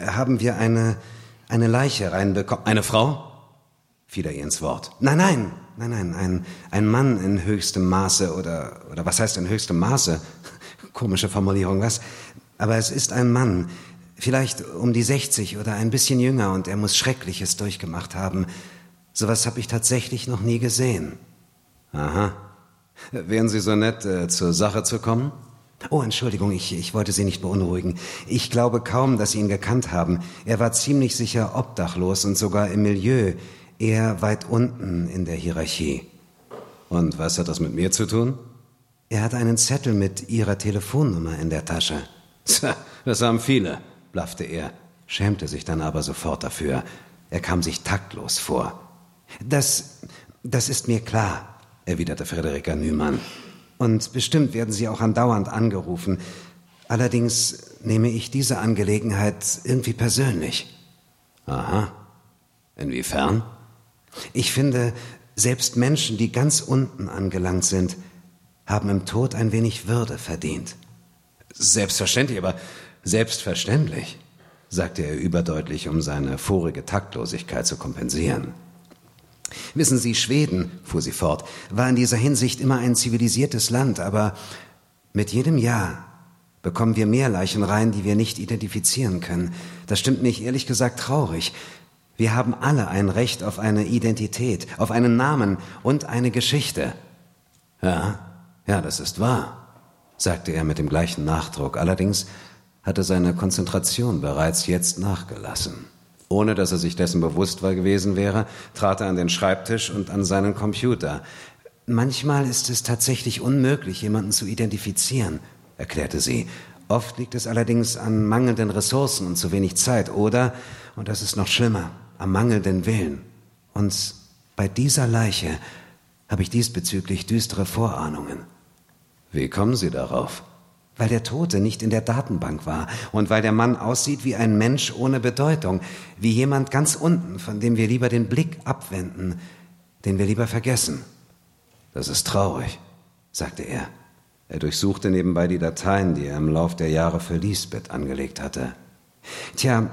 haben wir eine, eine Leiche reinbekommen. Eine Frau? Fiel er ihr ins Wort. Nein, nein, nein, nein, ein, ein Mann in höchstem Maße oder, oder was heißt in höchstem Maße? Komische Formulierung, was? Aber es ist ein Mann, vielleicht um die 60 oder ein bisschen jünger und er muss Schreckliches durchgemacht haben. Sowas habe ich tatsächlich noch nie gesehen. Aha. Wären Sie so nett, äh, zur Sache zu kommen? Oh, Entschuldigung, ich, ich wollte Sie nicht beunruhigen. Ich glaube kaum, dass Sie ihn gekannt haben. Er war ziemlich sicher obdachlos und sogar im Milieu, eher weit unten in der Hierarchie. Und was hat das mit mir zu tun? Er hat einen Zettel mit Ihrer Telefonnummer in der Tasche. Das haben viele, blaffte er, schämte sich dann aber sofort dafür. Er kam sich taktlos vor. Das, das ist mir klar, erwiderte Frederika Nümann. Und bestimmt werden Sie auch andauernd angerufen. Allerdings nehme ich diese Angelegenheit irgendwie persönlich. Aha. Inwiefern? Ich finde, selbst Menschen, die ganz unten angelangt sind, haben im Tod ein wenig Würde verdient. Selbstverständlich, aber selbstverständlich, sagte er überdeutlich, um seine vorige Taktlosigkeit zu kompensieren. Wissen Sie, Schweden, fuhr sie fort, war in dieser Hinsicht immer ein zivilisiertes Land, aber mit jedem Jahr bekommen wir mehr Leichen rein, die wir nicht identifizieren können. Das stimmt mich ehrlich gesagt traurig. Wir haben alle ein Recht auf eine Identität, auf einen Namen und eine Geschichte. Ja, Ja, das ist wahr, sagte er mit dem gleichen Nachdruck. Allerdings hatte seine Konzentration bereits jetzt nachgelassen. Ohne dass er sich dessen bewusst war gewesen wäre, trat er an den Schreibtisch und an seinen Computer. Manchmal ist es tatsächlich unmöglich, jemanden zu identifizieren, erklärte sie. Oft liegt es allerdings an mangelnden Ressourcen und zu wenig Zeit oder, und das ist noch schlimmer, am mangelnden Willen. Und bei dieser Leiche habe ich diesbezüglich düstere Vorahnungen. Wie kommen Sie darauf? Weil der Tote nicht in der Datenbank war und weil der Mann aussieht wie ein Mensch ohne Bedeutung, wie jemand ganz unten, von dem wir lieber den Blick abwenden, den wir lieber vergessen. Das ist traurig, sagte er. Er durchsuchte nebenbei die Dateien, die er im Lauf der Jahre für Lisbeth angelegt hatte. Tja,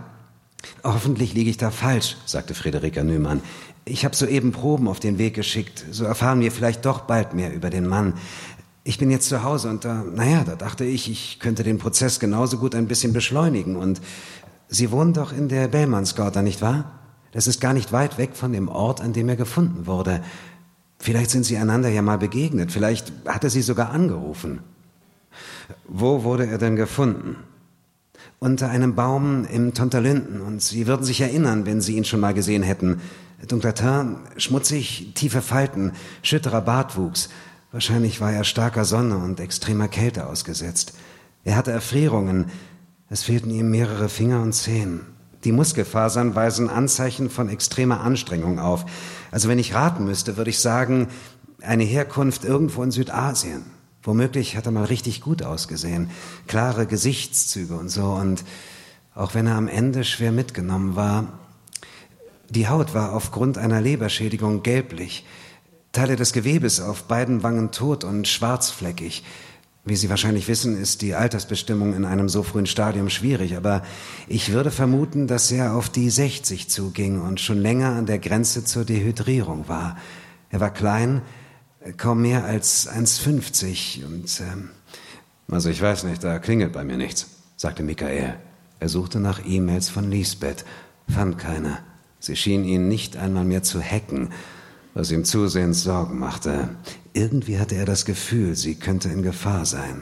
hoffentlich liege ich da falsch, sagte Friederika Nümann. Ich habe soeben Proben auf den Weg geschickt. So erfahren wir vielleicht doch bald mehr über den Mann. Ich bin jetzt zu Hause und da, naja, da dachte ich, ich könnte den Prozess genauso gut ein bisschen beschleunigen. Und Sie wohnen doch in der Bellmannsgata, nicht wahr? Das ist gar nicht weit weg von dem Ort, an dem er gefunden wurde. Vielleicht sind Sie einander ja mal begegnet. Vielleicht hat er Sie sogar angerufen. Wo wurde er denn gefunden? Unter einem Baum im Tonterlinden. Und Sie würden sich erinnern, wenn Sie ihn schon mal gesehen hätten. Dunkler Teint, schmutzig, tiefe Falten, schütterer Bartwuchs. Wahrscheinlich war er starker Sonne und extremer Kälte ausgesetzt. Er hatte Erfrierungen. Es fehlten ihm mehrere Finger und Zehen. Die Muskelfasern weisen Anzeichen von extremer Anstrengung auf. Also wenn ich raten müsste, würde ich sagen, eine Herkunft irgendwo in Südasien. Womöglich hat er mal richtig gut ausgesehen. Klare Gesichtszüge und so. Und auch wenn er am Ende schwer mitgenommen war, die Haut war aufgrund einer Leberschädigung gelblich. Teile des Gewebes auf beiden Wangen tot und schwarzfleckig. Wie Sie wahrscheinlich wissen, ist die Altersbestimmung in einem so frühen Stadium schwierig, aber ich würde vermuten, dass er auf die 60 zuging und schon länger an der Grenze zur Dehydrierung war. Er war klein, kaum mehr als 1,50 und ähm, also ich weiß nicht, da klingelt bei mir nichts, sagte Michael. Er suchte nach E-Mails von Lisbeth, fand keine. Sie schien ihn nicht einmal mehr zu hacken was ihm zusehends Sorgen machte. Irgendwie hatte er das Gefühl, sie könnte in Gefahr sein.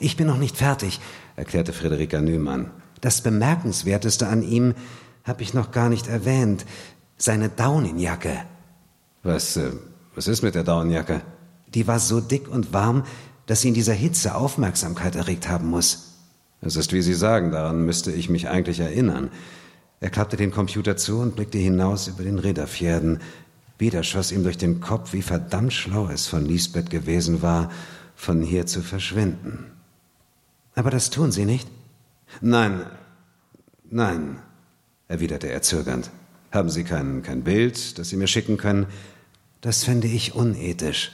Ich bin noch nicht fertig, erklärte Friederika Nümann. Das Bemerkenswerteste an ihm habe ich noch gar nicht erwähnt. Seine Daunenjacke. Was, äh, was ist mit der Daunenjacke? Die war so dick und warm, dass sie in dieser Hitze Aufmerksamkeit erregt haben muss. Es ist, wie Sie sagen, daran müsste ich mich eigentlich erinnern. Er klappte den Computer zu und blickte hinaus über den Ridderpferden, wieder schoss ihm durch den Kopf, wie verdammt schlau es von Lisbeth gewesen war, von hier zu verschwinden. Aber das tun Sie nicht? Nein, nein, erwiderte er zögernd. Haben Sie kein, kein Bild, das Sie mir schicken können? Das fände ich unethisch.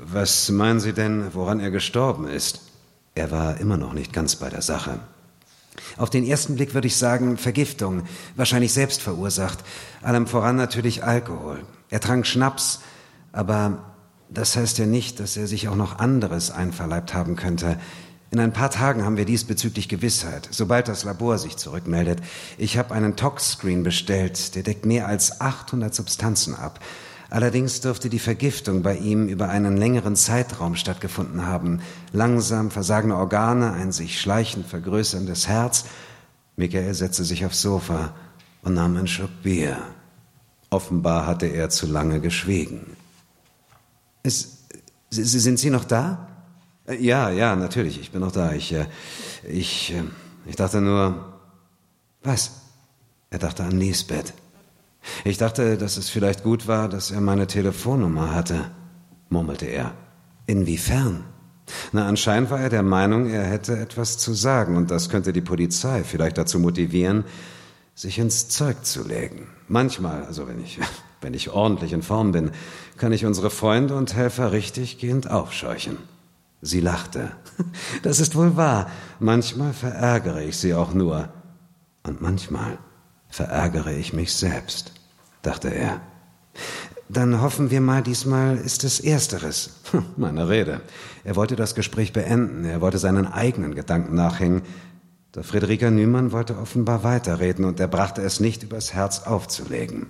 Was meinen Sie denn, woran er gestorben ist? Er war immer noch nicht ganz bei der Sache. Auf den ersten Blick würde ich sagen Vergiftung, wahrscheinlich selbst verursacht. Allem voran natürlich Alkohol. Er trank Schnaps, aber das heißt ja nicht, dass er sich auch noch anderes einverleibt haben könnte. In ein paar Tagen haben wir diesbezüglich Gewissheit, sobald das Labor sich zurückmeldet. Ich habe einen Tox-Screen bestellt, der deckt mehr als 800 Substanzen ab. Allerdings dürfte die Vergiftung bei ihm über einen längeren Zeitraum stattgefunden haben. Langsam versagende Organe, ein sich schleichend vergrößerndes Herz. Michael setzte sich aufs Sofa und nahm einen Schluck Bier. Offenbar hatte er zu lange geschwiegen. Es, sind Sie noch da? Ja, ja, natürlich, ich bin noch da. Ich, äh, ich, äh, ich dachte nur, was? Er dachte an Lisbeth. Ich dachte, dass es vielleicht gut war, dass er meine Telefonnummer hatte, murmelte er. Inwiefern? Na, anscheinend war er der Meinung, er hätte etwas zu sagen, und das könnte die Polizei vielleicht dazu motivieren, sich ins Zeug zu legen. Manchmal, also wenn ich, wenn ich ordentlich in Form bin, kann ich unsere Freunde und Helfer richtiggehend aufscheuchen. Sie lachte. Das ist wohl wahr. Manchmal verärgere ich sie auch nur. Und manchmal verärgere ich mich selbst, dachte er. Dann hoffen wir mal, diesmal ist es Ersteres. Hm, meine Rede. Er wollte das Gespräch beenden, er wollte seinen eigenen Gedanken nachhängen. Doch Friederika Nümann wollte offenbar weiterreden und er brachte es nicht übers Herz aufzulegen.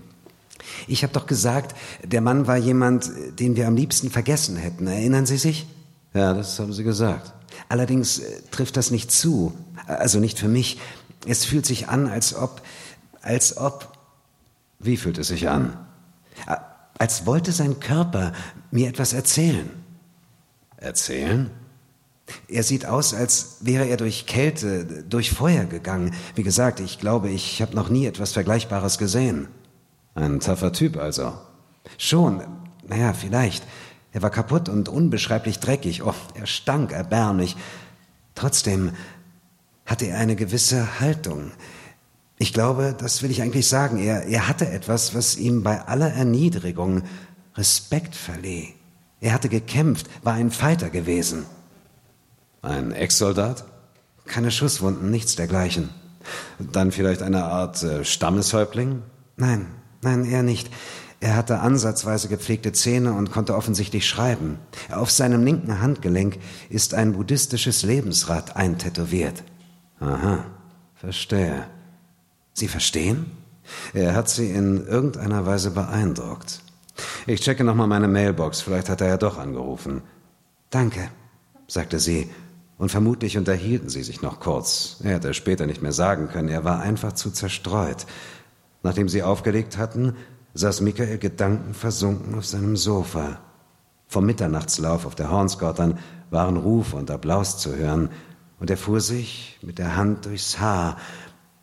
Ich habe doch gesagt, der Mann war jemand, den wir am liebsten vergessen hätten. Erinnern Sie sich? Ja, das haben Sie gesagt. Allerdings äh, trifft das nicht zu. Also nicht für mich. Es fühlt sich an, als ob, als ob, wie fühlt es sich an? Als wollte sein Körper mir etwas erzählen. Erzählen? Er sieht aus, als wäre er durch Kälte, durch Feuer gegangen. Wie gesagt, ich glaube, ich habe noch nie etwas Vergleichbares gesehen. Ein taffer Typ also. Schon, naja, vielleicht. Er war kaputt und unbeschreiblich dreckig. Oh, er stank erbärmlich. Trotzdem hatte er eine gewisse Haltung. Ich glaube, das will ich eigentlich sagen. Er, er hatte etwas, was ihm bei aller Erniedrigung Respekt verlieh. Er hatte gekämpft, war ein Fighter gewesen. Ein Ex-Soldat? Keine Schusswunden, nichts dergleichen. Dann vielleicht eine Art äh, Stammeshäuptling? Nein, nein, eher nicht. Er hatte ansatzweise gepflegte Zähne und konnte offensichtlich schreiben. Auf seinem linken Handgelenk ist ein buddhistisches Lebensrad eintätowiert. Aha, verstehe. Sie verstehen? Er hat Sie in irgendeiner Weise beeindruckt. Ich checke nochmal meine Mailbox, vielleicht hat er ja doch angerufen. Danke, sagte sie, und vermutlich unterhielten sie sich noch kurz. Er hätte später nicht mehr sagen können, er war einfach zu zerstreut. Nachdem sie aufgelegt hatten, saß Michael gedankenversunken auf seinem Sofa. Vom Mitternachtslauf auf der Hornsgottern waren Ruf und Applaus zu hören, und er fuhr sich mit der Hand durchs Haar.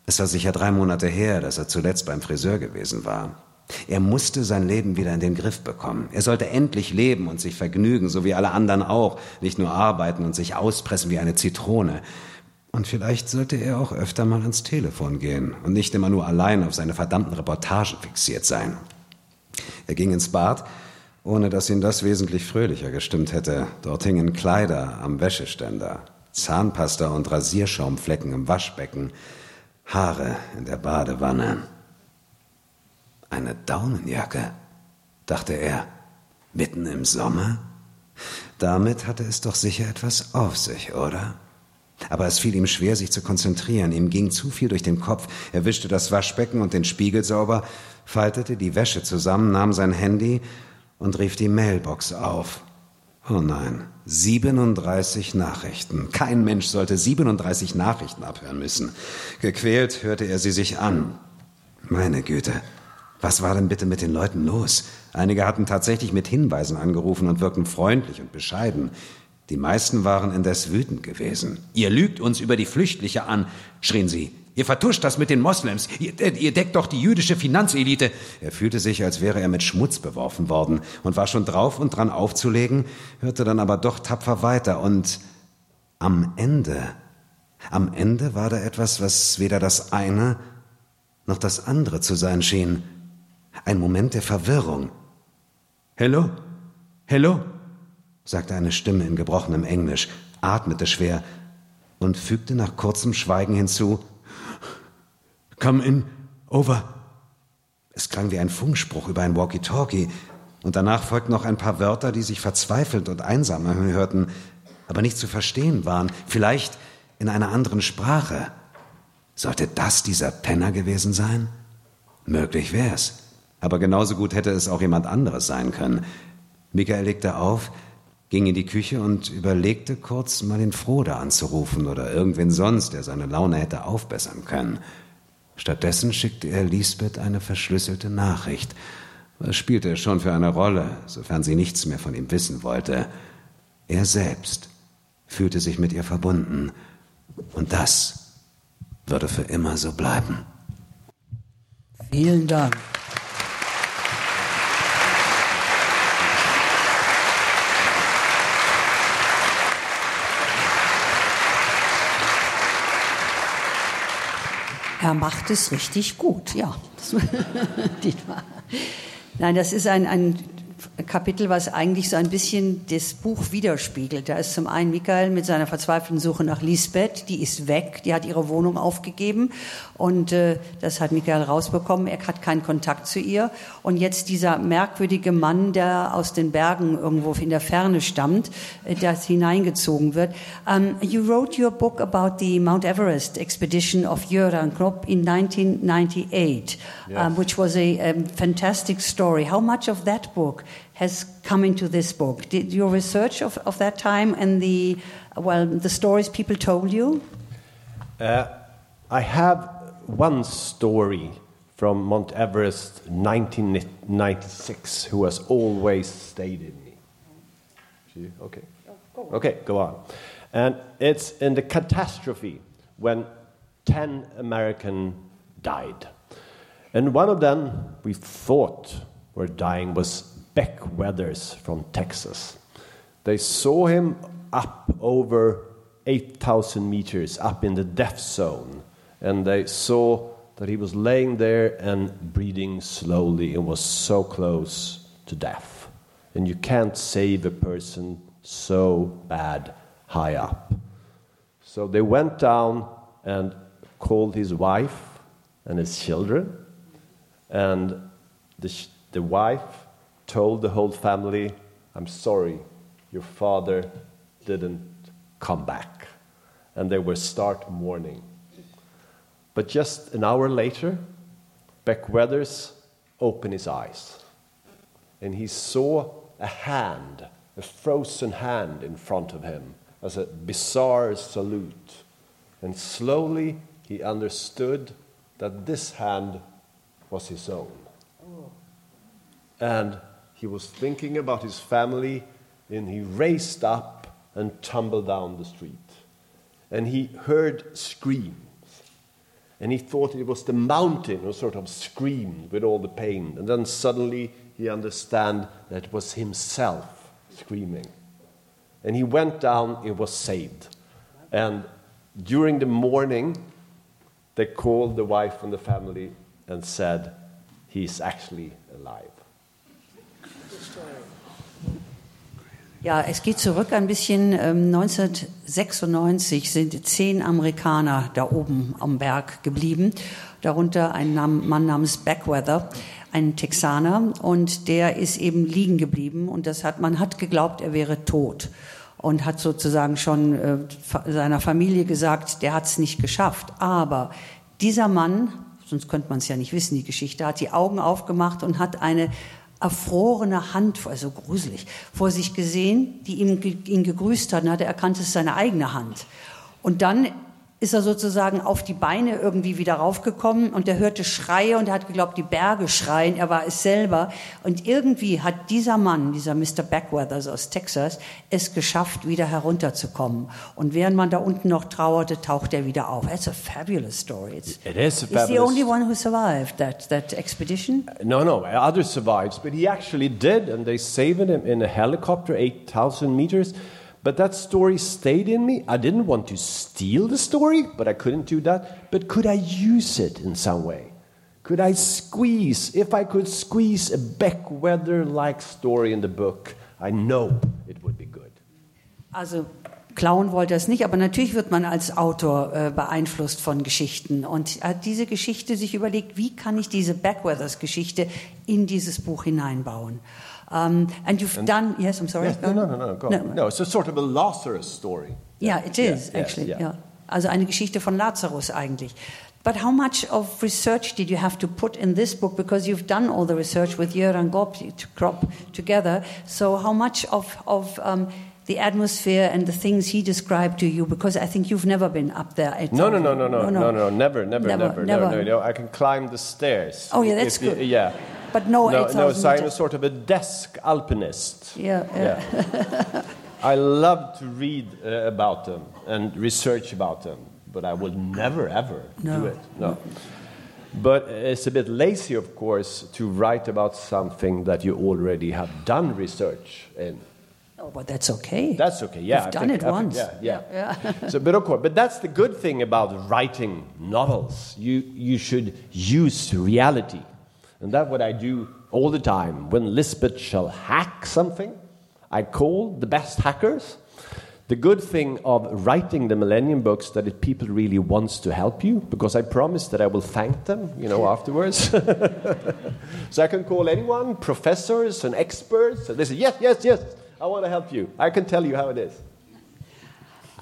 Es war sicher drei Monate her, dass er zuletzt beim Friseur gewesen war. Er musste sein Leben wieder in den Griff bekommen. Er sollte endlich leben und sich vergnügen, so wie alle anderen auch, nicht nur arbeiten und sich auspressen wie eine Zitrone. Und vielleicht sollte er auch öfter mal ans Telefon gehen und nicht immer nur allein auf seine verdammten Reportagen fixiert sein. Er ging ins Bad, ohne dass ihn das wesentlich fröhlicher gestimmt hätte. Dort hingen Kleider am Wäscheständer, Zahnpasta und Rasierschaumflecken im Waschbecken, Haare in der Badewanne. Eine Daunenjacke, dachte er, mitten im Sommer? Damit hatte es doch sicher etwas auf sich, oder? Aber es fiel ihm schwer, sich zu konzentrieren. Ihm ging zu viel durch den Kopf. Er wischte das Waschbecken und den Spiegel sauber, faltete die Wäsche zusammen, nahm sein Handy und rief die Mailbox auf. Oh nein, 37 Nachrichten. Kein Mensch sollte 37 Nachrichten abhören müssen. Gequält hörte er sie sich an. Meine Güte, was war denn bitte mit den Leuten los? Einige hatten tatsächlich mit Hinweisen angerufen und wirkten freundlich und bescheiden. Die meisten waren indes wütend gewesen. Ihr lügt uns über die Flüchtlinge an, schrien sie. Ihr vertuscht das mit den Moslems. Ihr, äh, ihr, deckt doch die jüdische Finanzelite. Er fühlte sich, als wäre er mit Schmutz beworfen worden und war schon drauf und dran aufzulegen, hörte dann aber doch tapfer weiter und am Ende, am Ende war da etwas, was weder das eine noch das andere zu sein schien. Ein Moment der Verwirrung. Hello? Hello? sagte eine Stimme in gebrochenem Englisch, atmete schwer und fügte nach kurzem Schweigen hinzu Come in, over. Es klang wie ein Funkspruch über ein Walkie-Talkie, und danach folgten noch ein paar Wörter, die sich verzweifelt und einsam anhörten, aber nicht zu verstehen waren, vielleicht in einer anderen Sprache. Sollte das dieser Penner gewesen sein? Möglich wär's. Aber genauso gut hätte es auch jemand anderes sein können. Michael legte auf, ging in die Küche und überlegte kurz, mal den Frode anzurufen oder irgendwen sonst, der seine Laune hätte aufbessern können. Stattdessen schickte er Lisbeth eine verschlüsselte Nachricht. Was spielte es schon für eine Rolle, sofern sie nichts mehr von ihm wissen wollte? Er selbst fühlte sich mit ihr verbunden. Und das würde für immer so bleiben. Vielen Dank. Er macht es richtig gut, ja. Nein, das ist ein, ein Kapitel, was eigentlich so ein bisschen das Buch widerspiegelt. Da ist zum einen Michael mit seiner verzweifelten Suche nach Lisbeth, die ist weg, die hat ihre Wohnung aufgegeben und äh, das hat Michael rausbekommen. Er hat keinen Kontakt zu ihr und jetzt dieser merkwürdige Mann, der aus den Bergen irgendwo in der Ferne stammt, äh, der hineingezogen wird. Um, you wrote your book about the Mount Everest expedition of Göran Knop in 1998, yes. um, which was a um, fantastic story. How much of that book has come into this book. Did your research of, of that time and the, well, the stories people told you? Uh, I have one story from Mount Everest 1996 who has always stayed in me. Okay. Okay, go on. And it's in the catastrophe when 10 American died. And one of them we thought were dying was Beck Weathers from Texas. They saw him up over 8,000 meters up in the death zone, and they saw that he was laying there and breathing slowly and was so close to death. And you can't save a person so bad high up. So they went down and called his wife and his children, and the, the wife told the whole family, I'm sorry, your father didn't come back. And they were start mourning. But just an hour later, Beck Weathers opened his eyes. And he saw a hand, a frozen hand in front of him as a bizarre salute. And slowly he understood that this hand was his own. And he was thinking about his family, and he raced up and tumbled down the street. And he heard screams. And he thought it was the mountain who sort of screamed with all the pain. And then suddenly he understood that it was himself screaming. And he went down, he was saved. And during the morning, they called the wife and the family and said, He's actually alive. Ja, es geht zurück ein bisschen. Ähm, 1996 sind zehn Amerikaner da oben am Berg geblieben, darunter ein Mann namens Backweather, ein Texaner, und der ist eben liegen geblieben und das hat, man hat geglaubt, er wäre tot und hat sozusagen schon äh, seiner Familie gesagt, der hat es nicht geschafft. Aber dieser Mann, sonst könnte man es ja nicht wissen, die Geschichte, hat die Augen aufgemacht und hat eine erfrorene Hand, also gruselig, vor sich gesehen, die ge- ihn gegrüßt hat und hat er erkannt, es ist seine eigene Hand. Und dann ist er sozusagen auf die Beine irgendwie wieder raufgekommen und er hörte Schreie und er hat geglaubt, die Berge schreien, er war es selber. Und irgendwie hat dieser Mann, dieser Mr. Backweathers aus Texas, es geschafft, wieder herunterzukommen. Und während man da unten noch trauerte, taucht er wieder auf. It's a fabulous story. It's, It is a He's the fabulous- only one who survived that, that expedition. No, no, others survived, but he actually did, and they saved him in a helicopter, 8,000 meters. But that story stayed in me. I didn't want to steal the story, but I couldn't do that. But could I use it in some way? Could I squeeze, if I could squeeze a Beckweather like story in the book, I know it would be good. Also klauen wollte er es nicht, aber natürlich wird man als Autor äh, beeinflusst von Geschichten und hat diese Geschichte sich überlegt, wie kann ich diese Backweathers-Geschichte in dieses Buch hineinbauen. Um, and you've done, yes, I'm sorry. Yes, no, no, no, no, go on. No, it's a sort of a Lazarus story. Yeah, it is Yeah, actually. yeah. Also eine Geschichte von Lazarus eigentlich. But how much of research did you have to put in this book? Because you've done all the research with Göran Kropp together. So how much of, of um, the atmosphere and the things he described to you? Because I think you've never been up there. At No, no, no, no, no, no, no, never, never, Never, never, never. No, no, no. I can climb the stairs. Oh, yeah, that's If good. Yeah. But no, no, 8,000 no. So I'm a sort of a desk alpinist. Yeah, yeah. I love to read uh, about them and research about them, but I will never ever do it. No. But it's a bit lazy, of course, to write about something that you already have done research in. Oh, but that's okay. That's okay. Yeah, You've I done think- it I think- once. yeah, yeah. so, but of course, but that's the good thing about writing novels. You you should use reality, and that's what I do all the time. When Lisbeth shall hack something, I call the best hackers. The good thing of writing the Millennium books that it, people really wants to help you because I promise that I will thank them, you know, afterwards. so I can call anyone, professors and experts, and they say, yes, yes, yes, I want to help you. I can tell you how it is.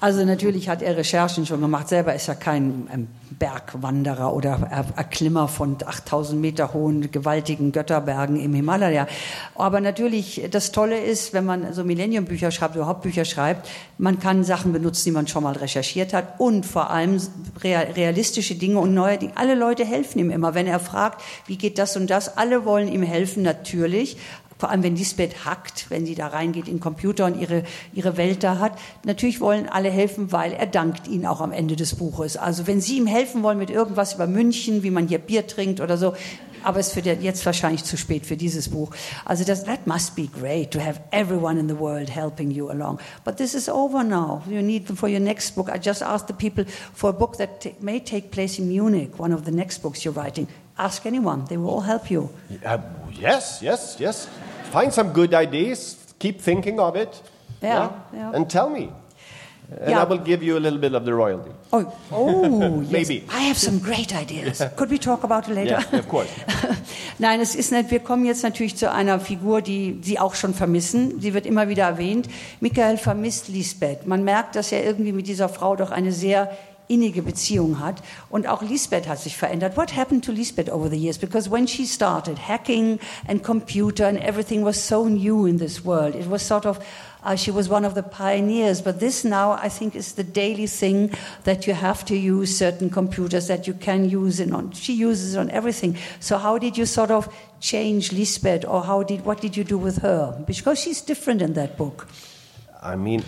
Also natürlich hat er Recherchen schon gemacht. Selber ist er kein ähm, Bergwanderer oder Erklimmer von 8000 Meter hohen gewaltigen Götterbergen im Himalaya. Aber natürlich, das Tolle ist, wenn man so Millennium-Bücher schreibt, überhaupt Bücher schreibt, man kann Sachen benutzen, die man schon mal recherchiert hat und vor allem realistische Dinge und neue Dinge. Alle Leute helfen ihm immer. Wenn er fragt, wie geht das und das, alle wollen ihm helfen, natürlich vor allem wenn Lisbeth hackt, wenn sie da reingeht in den Computer und ihre, ihre Welt da hat. Natürlich wollen alle helfen, weil er dankt ihnen auch am Ende des Buches. Also wenn Sie ihm helfen wollen mit irgendwas über München, wie man hier Bier trinkt oder so, aber es wird jetzt wahrscheinlich zu spät für dieses Buch. Also das, that must be great to have everyone in the world helping you along. But this is over now. You need them for your next book. I just asked the people for a book that may take place in Munich, one of the next books you're writing. Ask anyone; they will all help you. Uh, yes, yes, yes. Find some good ideas. Keep thinking of it. Yeah, yeah. And tell me. And Yeah. I will give you a little bit of the royalty. Oh, oh yes. Maybe. I have some great ideas. Could we talk about it later? Yeah, of course. Nein, es ist nicht. Wir kommen jetzt natürlich zu einer Figur, die Sie auch schon vermissen. Sie wird immer wieder erwähnt. Michael vermisst Lisbeth. Man merkt, dass er irgendwie mit dieser Frau doch eine sehr innige Beziehung hat. Und auch Lisbeth hat sich verändert. What happened to Lisbeth over the years? Because when she started, hacking and computer and everything was so new in this world. It was sort of, uh, she was one of the pioneers. But this now, I think, is the daily thing that you have to use certain computers that you can use it on. She uses it on everything. So how did you sort of change Lisbeth or how did, what did you do with her? Because she's different in that book. I mean,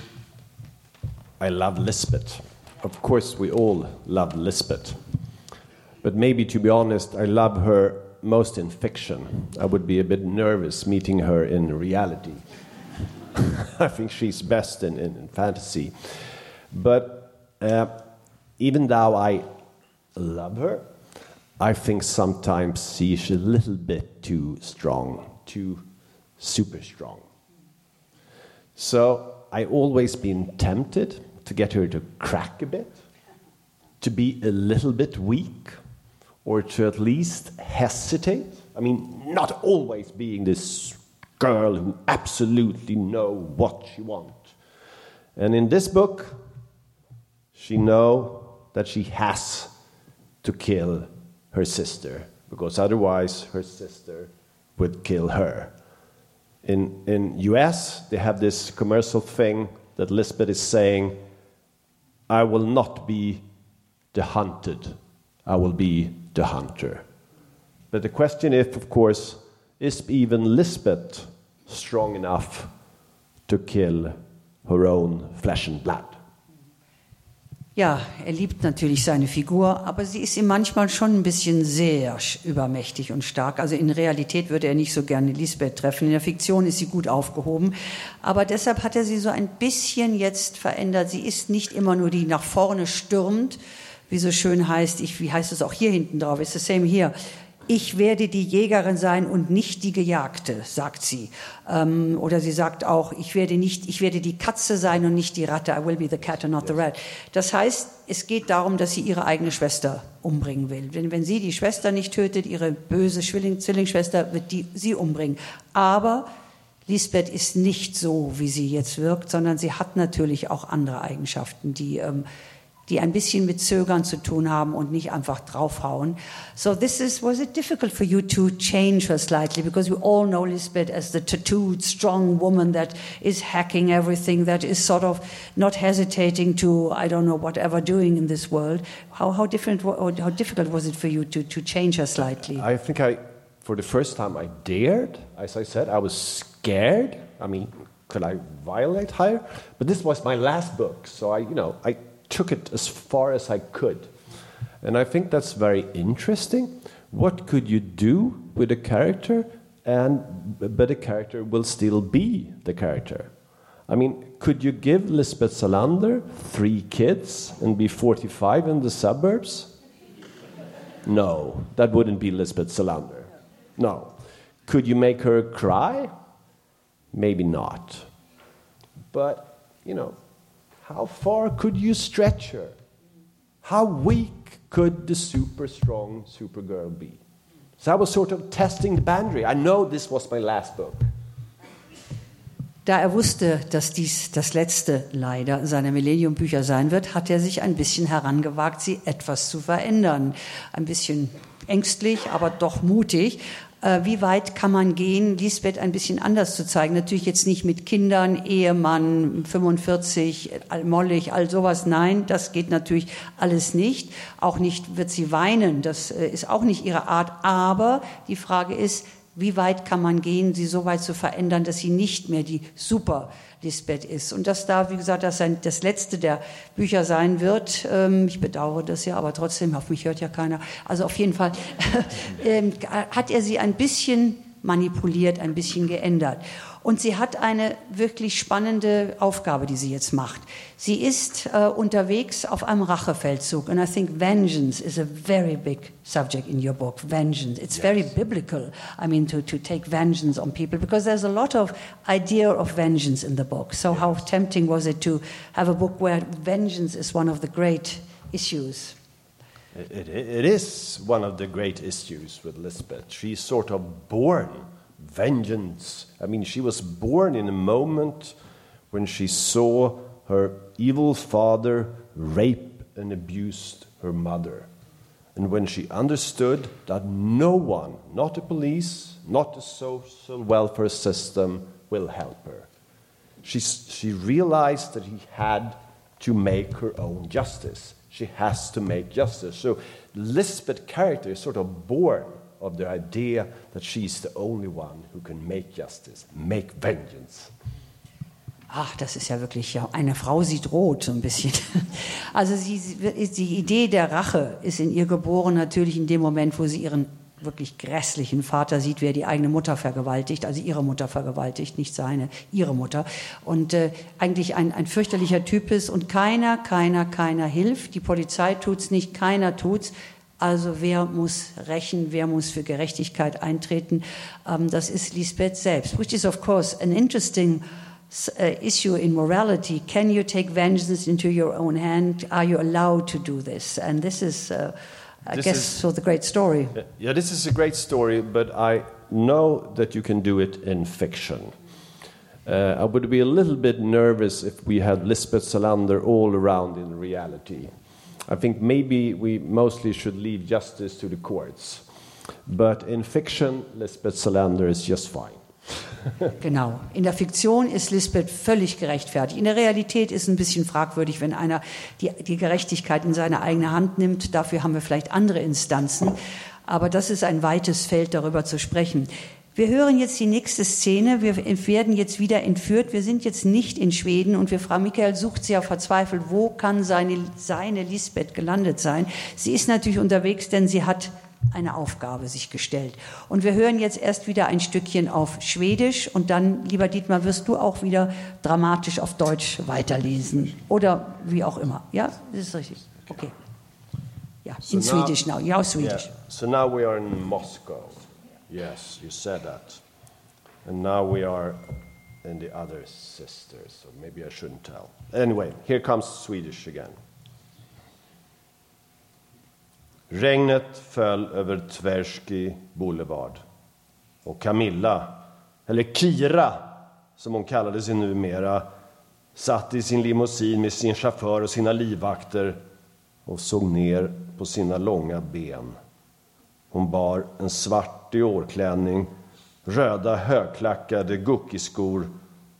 I love Lisbeth. Of course, we all love Lisbeth. But maybe, to be honest, I love her most in fiction. I would be a bit nervous meeting her in reality. I think she's best in, in, in fantasy. But uh, even though I love her, I think sometimes she's a little bit too strong, too super strong. So I always been tempted to get her to crack a bit, to be a little bit weak, or to at least hesitate. I mean, not always being this girl who absolutely know what she wants. And in this book, she know that she has to kill her sister because otherwise her sister would kill her. In in US, they have this commercial thing that Lisbeth is saying, "I will not be the hunted, I will be the hunter." But the question is, of course, is even Lisbeth strong enough to kill her own flesh and blood? Ja, er liebt natürlich seine Figur, aber sie ist ihm manchmal schon ein bisschen sehr übermächtig und stark. Also in Realität würde er nicht so gerne Lisbeth treffen. In der Fiktion ist sie gut aufgehoben. Aber deshalb hat er sie so ein bisschen jetzt verändert. Sie ist nicht immer nur die nach vorne stürmt, wie so schön heißt, ich, wie heißt es auch hier hinten drauf, it's the same here. Ich werde die Jägerin sein und nicht die Gejagte, sagt sie. Ähm, oder sie sagt auch, ich werde nicht, ich werde die Katze sein und nicht die Ratte. I will be the cat and not the rat. Das heißt, es geht darum, dass sie ihre eigene Schwester umbringen will. Wenn, wenn sie die Schwester nicht tötet, ihre böse Zwilling, Zwillingsschwester, wird die sie umbringen. Aber Lisbeth ist nicht so, wie sie jetzt wirkt, sondern sie hat natürlich auch andere Eigenschaften, die, ähm, die ein bisschen mit Zögern zu tun haben und nicht einfach draufhauen. So this is, was it difficult for you to change her slightly? Because we all know Lisbeth as the tattooed, strong woman that is hacking everything, that is sort of not hesitating to, I don't know, whatever doing in this world. How, how different, how difficult was it for you to, to change her slightly? I think I, for the first time, I dared. As I said, I was scared. I mean, could I violate her? But this was my last book, so I, you know, I took it as far as I could, and I think that's very interesting. What could you do with a character, and but the character will still be the character? I mean, could you give Lisbeth Salander three kids and be 45 in the suburbs? No, that wouldn't be Lisbeth Salander. No. Could you make her cry? Maybe not. But, you know, how far could you stretch her? How weak could the super strong Supergirl be? So I was sort of testing the boundary. I know this was my last book. Da er wusste, dass dies das letzte leider seiner Millennium-Bücher sein wird, hat er sich ein bisschen herangewagt, sie etwas zu verändern. Ein bisschen ängstlich, aber doch mutig. Äh, wie weit kann man gehen, Lisbeth ein bisschen anders zu zeigen? Natürlich jetzt nicht mit Kindern, Ehemann, 45, mollig, all sowas. Nein, das geht natürlich alles nicht. Auch nicht wird sie weinen. Das äh, ist auch nicht ihre Art. Aber die Frage ist, wie weit kann man gehen, sie so weit zu verändern, dass sie nicht mehr die super Lisbeth ist. Und dass da, wie gesagt, das ein, das letzte der Bücher sein wird. Ähm, ich bedauere das ja, aber trotzdem, auf mich hört ja keiner. Also auf jeden Fall ähm, hat er sie ein bisschen manipuliert, ein bisschen geändert. Und sie hat eine wirklich spannende Aufgabe, die sie jetzt macht. Sie ist äh, unterwegs auf einem Rachefeldzug. And I think vengeance is a very big subject in your book. Vengeance. It's yes. very biblical. I mean, to, to take vengeance on people because there's a lot of idea of vengeance in the book. So yes. how tempting was it to have a book where vengeance is one of the great issues? It, it, it is one of the great issues with Lisbeth. She's sort of born vengeance. I mean, she was born in a moment when she saw her evil father rape and abuse her mother. And when she understood that no one, not the police, not the social welfare system, will help her, she, she realized that he had to make her own justice. She has to make justice. So Lisbeth's character is sort of born of the idea that she's the only one who can make justice, make vengeance. Ach, das ist ja wirklich, ja, eine Frau sieht rot, so ein bisschen. Also sie, die Idee der Rache ist in ihr geboren, natürlich in dem Moment, wo sie ihren wirklich grässlichen Vater sieht, wer die eigene Mutter vergewaltigt, also ihre Mutter vergewaltigt, nicht seine, ihre Mutter. Und äh, eigentlich ein, ein fürchterlicher Typ ist und keiner, keiner, keiner hilft. Die Polizei tut's nicht, keiner tut's. Also wer muss rächen, wer muss für Gerechtigkeit eintreten? Um, das ist Lisbeth selbst, which is of course an interesting uh, issue in morality. Can you take vengeance into your own hand? Are you allowed to do this? And this is, uh, I this guess, is, so the great story. Yeah, this is a great story, but I know that you can do it in fiction. Uh, I would be a little bit nervous if we had Lisbeth Salander all around in reality. I think maybe we mostly should leave justice to the courts. But in fiction, Lisbeth Salander is just fine. genau. In der Fiktion ist Lisbeth völlig gerechtfertigt. In der Realität ist es ein bisschen fragwürdig, wenn einer die, die Gerechtigkeit in seine eigene Hand nimmt. Dafür haben wir vielleicht andere Instanzen. Aber das ist ein weites Feld, darüber zu sprechen. Wir hören jetzt die nächste Szene. Wir werden jetzt wieder entführt. Wir sind jetzt nicht in Schweden und wir, Frau Michael sucht sehr verzweifelt, wo kann seine, seine Lisbeth gelandet sein. Sie ist natürlich unterwegs, denn sie hat eine Aufgabe sich gestellt. Und wir hören jetzt erst wieder ein Stückchen auf Schwedisch und dann, lieber Dietmar, wirst du auch wieder dramatisch auf Deutsch weiterlesen. Oder wie auch immer. Ja, das ist richtig. Okay. Ja, in so Swedish now. Ja, Swedish. Yeah. So now we are in Moscow. Yes, you said that. And now we are in the other sisters, so maybe I shouldn't tell. Anyway, here comes Swedish again. Regnet föll över Tversky Boulevard. Och Camilla, eller Kira som hon kallade sig numera, satt i sin limousin med sin chaufför och sina livvakter och såg ner på sina långa ben. Hon bar en svart Diorklänning, röda högklackade guckiskor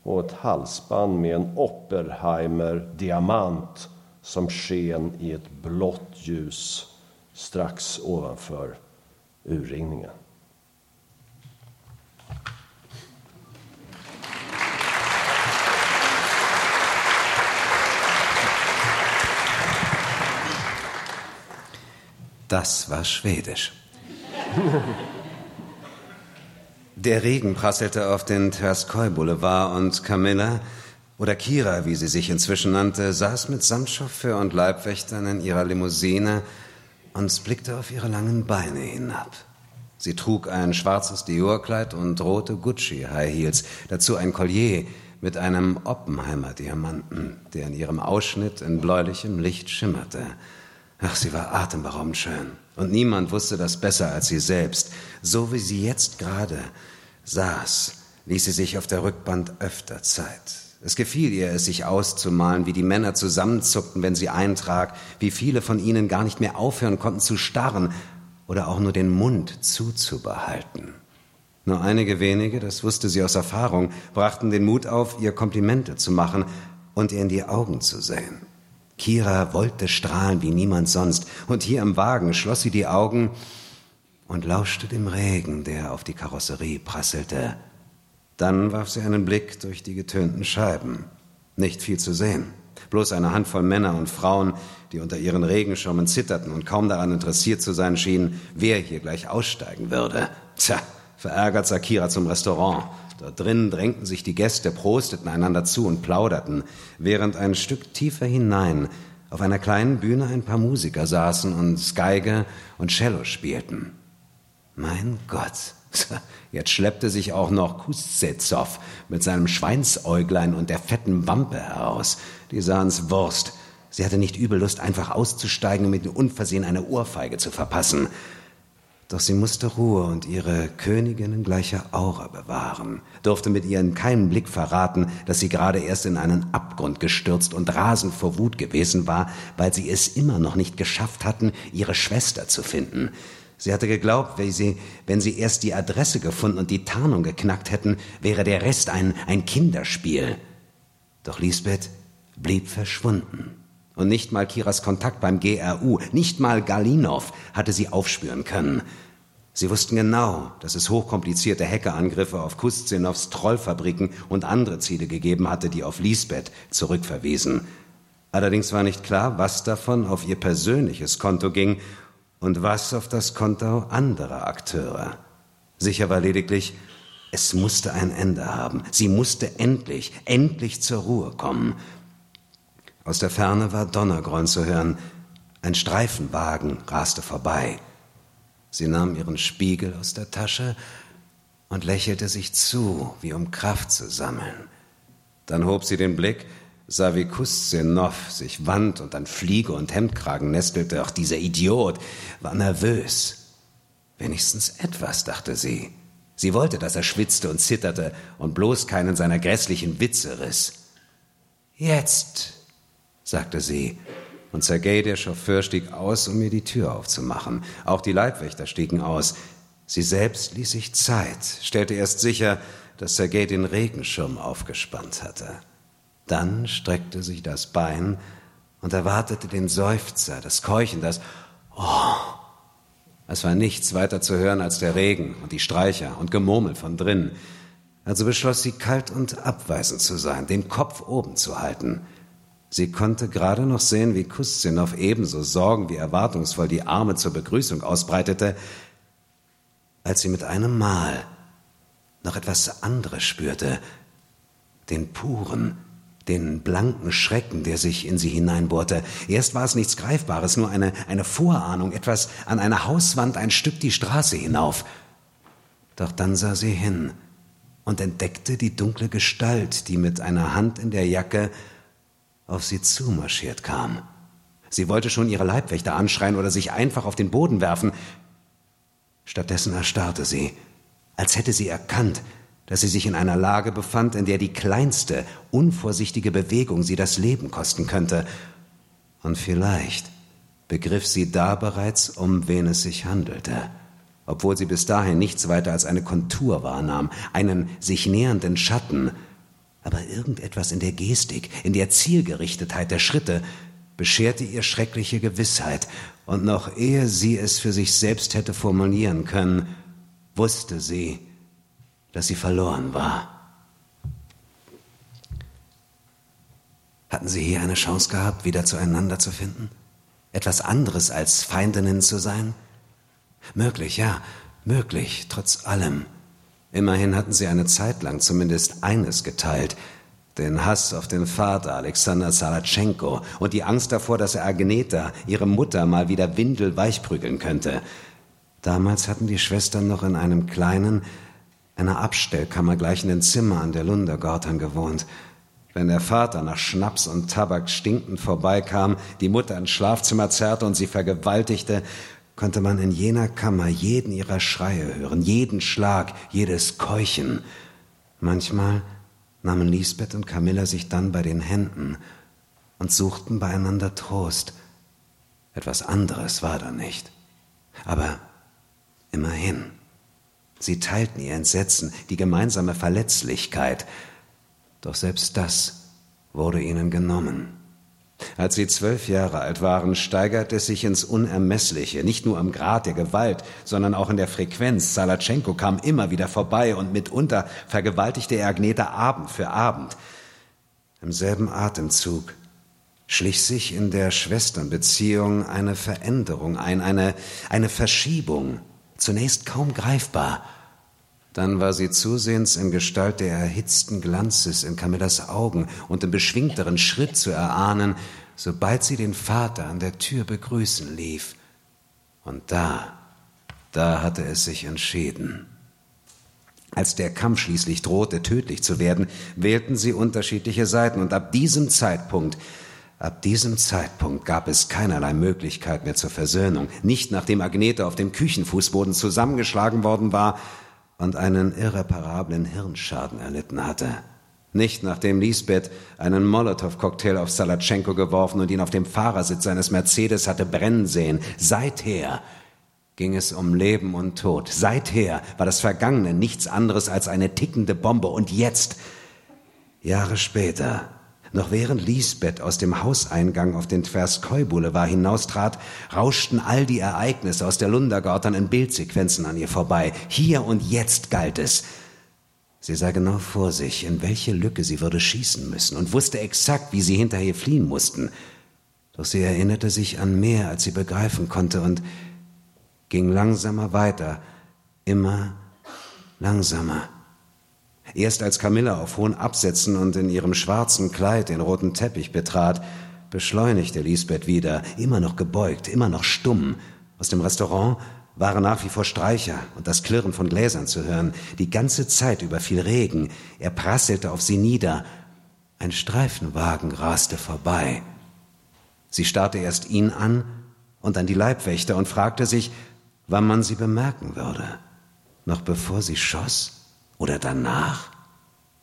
och ett halsband med en Oppenheimer-diamant som sken i ett blått ljus strax ovanför urringningen. Das war Schwedisch. Der Regen prasselte auf den Tverskoi Boulevard und Camilla, oder Kira, wie sie sich inzwischen nannte, saß mit Samtchauffeur und Leibwächtern in ihrer Limousine und blickte auf ihre langen Beine hinab. Sie trug ein schwarzes Dior-Kleid und rote Gucci-High Heels, dazu ein Collier mit einem Oppenheimer-Diamanten, der in ihrem Ausschnitt in bläulichem Licht schimmerte. Ach, sie war atemberaubend schön. Und niemand wusste das besser als sie selbst. So wie sie jetzt gerade saß, ließ sie sich auf der Rückband öfter Zeit. Es gefiel ihr, es sich auszumalen, wie die Männer zusammenzuckten, wenn sie eintrak, wie viele von ihnen gar nicht mehr aufhören konnten zu starren oder auch nur den Mund zuzubehalten. Nur einige wenige, das wusste sie aus Erfahrung, brachten den Mut auf, ihr Komplimente zu machen und ihr in die Augen zu sehen. Kira wollte strahlen wie niemand sonst, und hier im Wagen schloss sie die Augen und lauschte dem Regen, der auf die Karosserie prasselte. Dann warf sie einen Blick durch die getönten Scheiben. Nicht viel zu sehen. Bloß eine Handvoll Männer und Frauen, die unter ihren Regenschirmen zitterten und kaum daran interessiert zu sein schienen, wer hier gleich aussteigen würde. Tja, verärgert sah Kira zum Restaurant. Dort drinnen drängten sich die Gäste, prosteten einander zu und plauderten, während ein Stück tiefer hinein auf einer kleinen Bühne ein paar Musiker saßen und Geige und Cello spielten. Mein Gott, jetzt schleppte sich auch noch Kuszetzow mit seinem Schweinsäuglein und der fetten Wampe heraus. Die sahen's Wurst. Sie hatte nicht übel Lust, einfach auszusteigen und mit Unversehen eine Ohrfeige zu verpassen. Doch sie musste Ruhe und ihre Königinnen gleiche Aura bewahren, durfte mit ihren keinen Blick verraten, dass sie gerade erst in einen Abgrund gestürzt und rasend vor Wut gewesen war, weil sie es immer noch nicht geschafft hatten, ihre Schwester zu finden. Sie hatte geglaubt, wenn sie, wenn sie erst die Adresse gefunden und die Tarnung geknackt hätten, wäre der Rest ein, ein Kinderspiel. Doch Lisbeth blieb verschwunden. Und nicht mal Kiras Kontakt beim GRU, nicht mal Galinov hatte sie aufspüren können. Sie wussten genau, dass es hochkomplizierte Hackerangriffe auf Kustzenows Trollfabriken und andere Ziele gegeben hatte, die auf Lisbeth zurückverwiesen. Allerdings war nicht klar, was davon auf ihr persönliches Konto ging und was auf das Konto anderer Akteure. Sicher war lediglich, es musste ein Ende haben. Sie musste endlich, endlich zur Ruhe kommen. Aus der Ferne war Donnergrollen zu hören. Ein Streifenwagen raste vorbei. Sie nahm ihren Spiegel aus der Tasche und lächelte sich zu, wie um Kraft zu sammeln. Dann hob sie den Blick, sah wie Kuszenov sich wand und an Fliege und Hemdkragen nestelte. Ach, dieser Idiot war nervös. Wenigstens etwas, dachte sie. Sie wollte, dass er schwitzte und zitterte und bloß keinen seiner grässlichen Witze riss. Jetzt, sagte sie, und Sergei, der Chauffeur, stieg aus, um mir die Tür aufzumachen. Auch die Leibwächter stiegen aus. Sie selbst ließ sich Zeit, stellte erst sicher, dass Sergei den Regenschirm aufgespannt hatte. Dann streckte sich das Bein und erwartete den Seufzer, das Keuchen, das Oh. Es war nichts weiter zu hören als der Regen und die Streicher und Gemurmel von drinnen. Also beschloss sie, kalt und abweisend zu sein, den Kopf oben zu halten. Sie konnte gerade noch sehen, wie Kuszinov ebenso sorgen wie erwartungsvoll die Arme zur Begrüßung ausbreitete, als sie mit einem Mal noch etwas anderes spürte, den puren, den blanken Schrecken, der sich in sie hineinbohrte. Erst war es nichts Greifbares, nur eine, eine Vorahnung, etwas an einer Hauswand, ein Stück die Straße hinauf. Doch dann sah sie hin und entdeckte die dunkle Gestalt, die mit einer Hand in der Jacke auf sie zumarschiert kam. Sie wollte schon ihre Leibwächter anschreien oder sich einfach auf den Boden werfen. Stattdessen erstarrte sie, als hätte sie erkannt, dass sie sich in einer Lage befand, in der die kleinste, unvorsichtige Bewegung sie das Leben kosten könnte. Und vielleicht begriff sie da bereits, um wen es sich handelte, obwohl sie bis dahin nichts weiter als eine Kontur wahrnahm, einen sich nähernden Schatten, aber irgendetwas in der Gestik, in der Zielgerichtetheit der Schritte bescherte ihr schreckliche Gewissheit, und noch ehe sie es für sich selbst hätte formulieren können, wusste sie, dass sie verloren war. Hatten sie hier eine Chance gehabt, wieder zueinander zu finden? Etwas anderes als Feindinnen zu sein? Möglich, ja, möglich, trotz allem. Immerhin hatten sie eine Zeit lang zumindest eines geteilt, den Hass auf den Vater Alexander Salatschenko und die Angst davor, dass er Agneta, ihre Mutter, mal wieder windelweich prügeln könnte. Damals hatten die Schwestern noch in einem kleinen, einer Abstellkammer gleichenden Zimmer an der Lundergortern gewohnt. Wenn der Vater nach Schnaps und Tabak stinkend vorbeikam, die Mutter ins Schlafzimmer zerrte und sie vergewaltigte, konnte man in jener Kammer jeden ihrer Schreie hören, jeden Schlag, jedes Keuchen. Manchmal nahmen Lisbeth und Camilla sich dann bei den Händen und suchten beieinander Trost. Etwas anderes war da nicht. Aber immerhin, sie teilten ihr Entsetzen, die gemeinsame Verletzlichkeit. Doch selbst das wurde ihnen genommen. Als sie zwölf Jahre alt waren, steigerte es sich ins Unermessliche, nicht nur am Grad der Gewalt, sondern auch in der Frequenz. Salatschenko kam immer wieder vorbei und mitunter vergewaltigte er Agneta Abend für Abend. Im selben Atemzug schlich sich in der Schwesternbeziehung eine Veränderung ein, eine, eine Verschiebung, zunächst kaum greifbar. Dann war sie zusehends in Gestalt der erhitzten Glanzes in Camillas Augen und im beschwingteren Schritt zu erahnen, sobald sie den Vater an der Tür begrüßen lief. Und da, da hatte es sich entschieden. Als der Kampf schließlich drohte, tödlich zu werden, wählten sie unterschiedliche Seiten, und ab diesem Zeitpunkt Ab diesem Zeitpunkt gab es keinerlei Möglichkeit mehr zur Versöhnung, nicht nachdem Agnete auf dem Küchenfußboden zusammengeschlagen worden war und einen irreparablen Hirnschaden erlitten hatte. Nicht nachdem Lisbeth einen Molotow-Cocktail auf Salatschenko geworfen und ihn auf dem Fahrersitz seines Mercedes hatte brennen sehen. Seither ging es um Leben und Tod. Seither war das Vergangene nichts anderes als eine tickende Bombe. Und jetzt, Jahre später, noch während Lisbeth aus dem Hauseingang auf den Tverskoi-Boulevard hinaustrat, rauschten all die Ereignisse aus der Lundergarten in Bildsequenzen an ihr vorbei. Hier und jetzt galt es. Sie sah genau vor sich, in welche Lücke sie würde schießen müssen und wusste exakt, wie sie hinter ihr fliehen mussten. Doch sie erinnerte sich an mehr, als sie begreifen konnte und ging langsamer weiter, immer langsamer. Erst als Camilla auf hohen Absätzen und in ihrem schwarzen Kleid den roten Teppich betrat, beschleunigte Lisbeth wieder, immer noch gebeugt, immer noch stumm. Aus dem Restaurant waren nach wie vor Streicher und das Klirren von Gläsern zu hören. Die ganze Zeit über fiel Regen. Er prasselte auf sie nieder. Ein Streifenwagen raste vorbei. Sie starrte erst ihn an und dann die Leibwächter und fragte sich, wann man sie bemerken würde. Noch bevor sie schoss? Oder danach?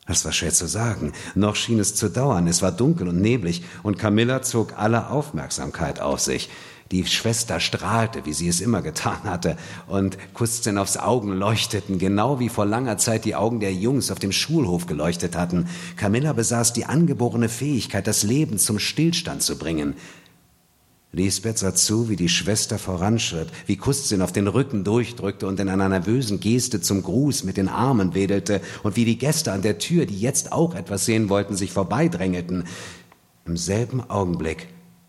Das war schwer zu sagen. Noch schien es zu dauern. Es war dunkel und neblig, und Camilla zog alle Aufmerksamkeit auf sich. Die Schwester strahlte, wie sie es immer getan hatte, und Kuszenovs Augen leuchteten, genau wie vor langer Zeit die Augen der Jungs auf dem Schulhof geleuchtet hatten. Camilla besaß die angeborene Fähigkeit, das Leben zum Stillstand zu bringen. Lisbeth sah zu, wie die Schwester voranschritt, wie Kustzin auf den Rücken durchdrückte und in einer nervösen Geste zum Gruß mit den Armen wedelte und wie die Gäste an der Tür, die jetzt auch etwas sehen wollten, sich vorbeidrängelten. Im selben Augenblick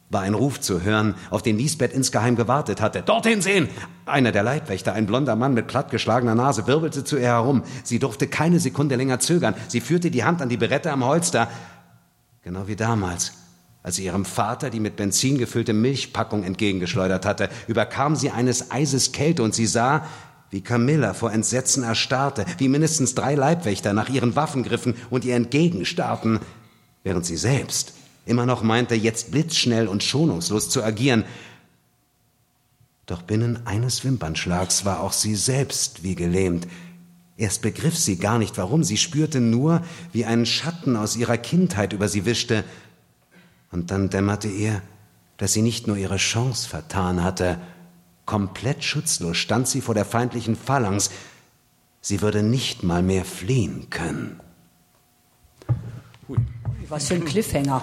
war ein Ruf zu hören, auf den Lisbeth insgeheim gewartet hatte. Dorthin sehen! Einer der Leibwächter, ein blonder Mann mit plattgeschlagener Nase, wirbelte zu ihr herum. Sie durfte keine Sekunde länger zögern. Sie führte die Hand an die Berette am Holster. Genau wie damals als sie ihrem Vater die mit Benzin gefüllte Milchpackung entgegengeschleudert hatte, überkam sie eines Eises Kälte und sie sah, wie Camilla vor Entsetzen erstarrte, wie mindestens drei Leibwächter nach ihren Waffen griffen und ihr entgegenstarrten, während sie selbst immer noch meinte, jetzt blitzschnell und schonungslos zu agieren. Doch binnen eines Wimpernschlags war auch sie selbst wie gelähmt. Erst begriff sie gar nicht warum, sie spürte nur, wie ein Schatten aus ihrer Kindheit über sie wischte, und dann dämmerte ihr, dass sie nicht nur ihre Chance vertan hatte, komplett schutzlos stand sie vor der feindlichen Phalanx, sie würde nicht mal mehr fliehen können. Was für ein Cliffhanger.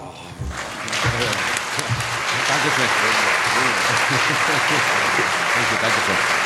Danke schön. Danke, danke schön.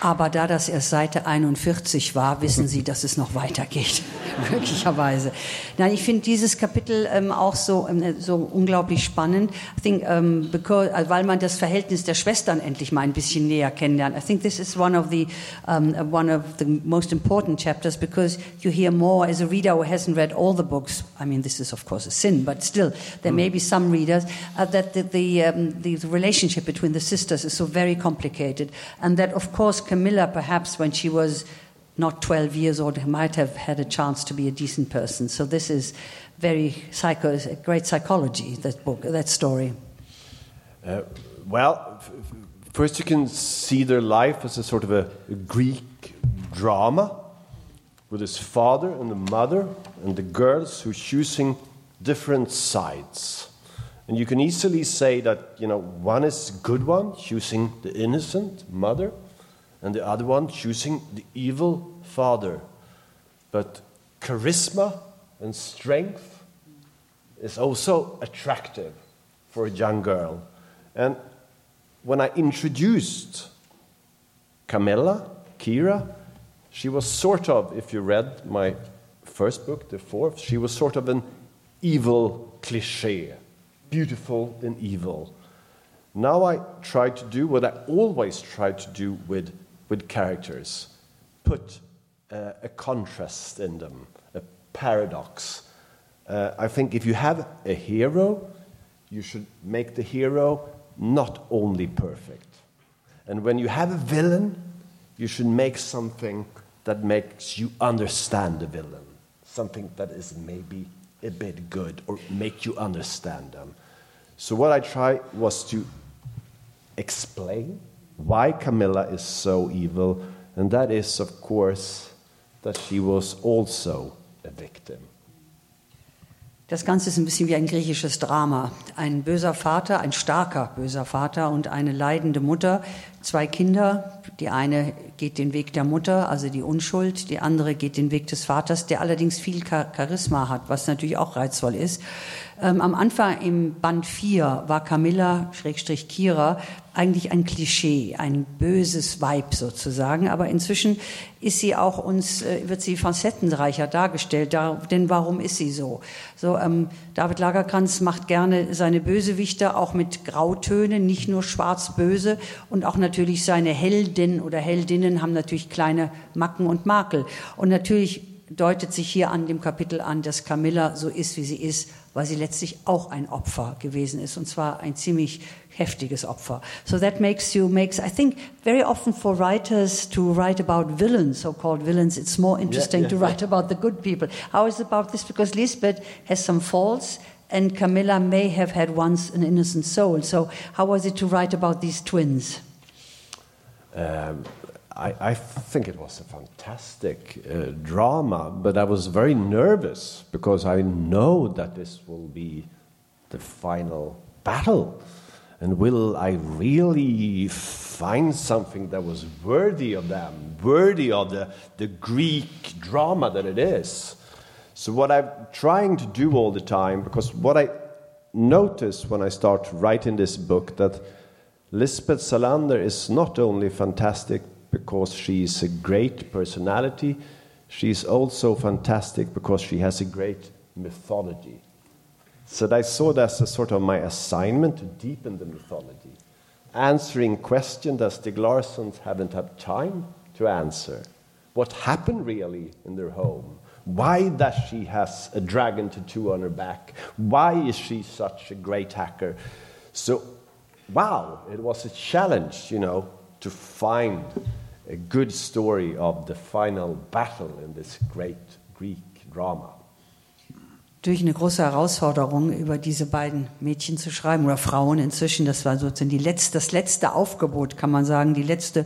Aber da das erst Seite 41 war, wissen Sie, dass es noch weitergeht. Möglicherweise. Nein, ich finde dieses Kapitel ähm, auch so, ähm, so unglaublich spannend. I think, ähm, because, äh, weil man das Verhältnis der Schwestern endlich mal ein bisschen näher kennenlernt. I think this is one of the, um, one of the most important chapters because you hear more as a reader who hasn't read all the books. I mean, this is of course a sin, but still, there may be some readers uh, that the, the, the relationship between the sisters is so very complicated. And that, of course, Camilla, perhaps when she was not 12 years old, might have had a chance to be a decent person. So this is very psycho, great psychology, that book, that story. Uh, well, First, you can see their life as a sort of a, a Greek drama with his father and the mother and the girls who are choosing different sides. And you can easily say that, you know, one is good one, choosing the innocent mother, and the other one choosing the evil father. But charisma and strength is also attractive for a young girl. And when I introduced Camilla, Kira, she was sort of, if you read my first book, the fourth, she was sort of an evil cliche, beautiful and evil. Now I try to do what I always try to do with, with characters put uh, a contrast in them, a paradox. Uh, I think if you have a hero, you should make the hero not only perfect. And when you have a villain, you should make something that makes you understand the villain, something that is maybe a bit good or make you understand them. So, what I tried was to explain why Camilla is so evil, and that is, of course, that she was also a victim. Das Ganze ist ein bisschen wie ein griechisches Drama. Ein böser Vater, ein starker böser Vater und eine leidende Mutter, zwei Kinder. Die eine geht den Weg der Mutter, also die Unschuld, die andere geht den Weg des Vaters, der allerdings viel Charisma hat, was natürlich auch reizvoll ist. Ähm, am Anfang im Band 4 war Camilla, Schrägstrich Kira, eigentlich ein Klischee, ein böses Weib sozusagen. Aber inzwischen ist sie auch uns, äh, wird sie facettenreicher dargestellt. Da, denn warum ist sie so? So, ähm, David Lagerkranz macht gerne seine Bösewichte auch mit Grautönen, nicht nur schwarz-böse. Und auch natürlich seine Heldin oder Heldinnen haben natürlich kleine Macken und Makel. Und natürlich deutet sich hier an dem Kapitel an, dass Camilla so ist, wie sie ist, weil sie letztlich auch ein Opfer gewesen ist, und zwar ein ziemlich heftiges Opfer. So that makes you, makes, I think, very often for writers to write about villains, so-called villains, it's more interesting yeah, yeah, to write yeah. about the good people. How is it about this? Because Lisbeth has some faults, and Camilla may have had once an innocent soul. So how was it to write about these twins? Um, I, I, think it was a fantastic uh, drama, but I was very nervous because I know that this will be the final battle. And will I really find something that was worthy of them, worthy of the, the Greek drama that it is? So, what I'm trying to do all the time, because what I notice when I start writing this book, that Lisbeth Salander is not only fantastic because she's a great personality. She's also fantastic because she has a great mythology. So I saw that as a sort of my assignment to deepen the mythology, answering questions that Stig Larsson haven't had time to answer. What happened really in their home? Why does she has a dragon tattoo on her back? Why is she such a great hacker? So, wow, it was a challenge, you know, to find a good story of the final battle in this great Greek drama. Durch eine große Herausforderung, über diese beiden Mädchen zu schreiben oder Frauen inzwischen. Das war sozusagen die letzte, das letzte Aufgebot, kann man sagen, die letzte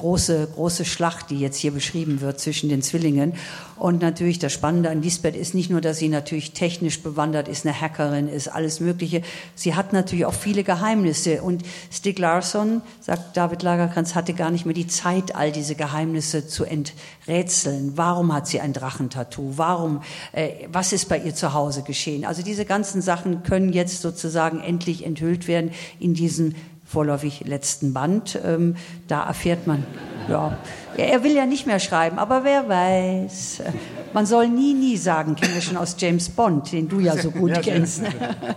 große, große Schlacht, die jetzt hier beschrieben wird zwischen den Zwillingen. Und natürlich das Spannende an Lisbeth ist nicht nur, dass sie natürlich technisch bewandert ist, eine Hackerin ist, alles Mögliche. Sie hat natürlich auch viele Geheimnisse. Und Stig Larsson, sagt David Lagerkrantz, hatte gar nicht mehr die Zeit, all diese Geheimnisse zu enträtseln. Warum hat sie ein Drachentattoo? Warum, äh, was ist bei ihr zu Hause geschehen? Also diese ganzen Sachen können jetzt sozusagen endlich enthüllt werden in diesen vorläufig letzten Band. Ähm, da erfährt man, ja, er will ja nicht mehr schreiben, aber wer weiß. Man soll nie, nie sagen, kennen wir schon aus James Bond, den du ja so gut ja, kennst.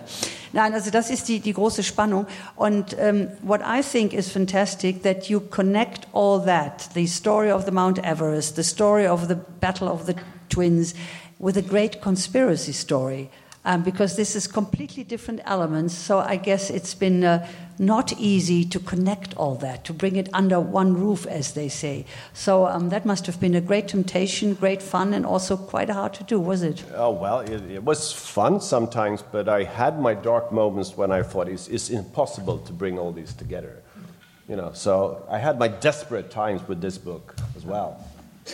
Nein, also das ist die, die große Spannung. Und um, ähm, what I think is fantastic, that you connect all that, the story of the Mount Everest, the story of the Battle of the Twins, with a great conspiracy story. Um, because this is completely different elements. So I guess it's been uh, not easy to connect all that, to bring it under one roof, as they say. So um, that must have been a great temptation, great fun, and also quite hard to do, was it? Oh, well, it, it was fun sometimes, but I had my dark moments when I thought it's, it's impossible to bring all these together. You know, so I had my desperate times with this book as well.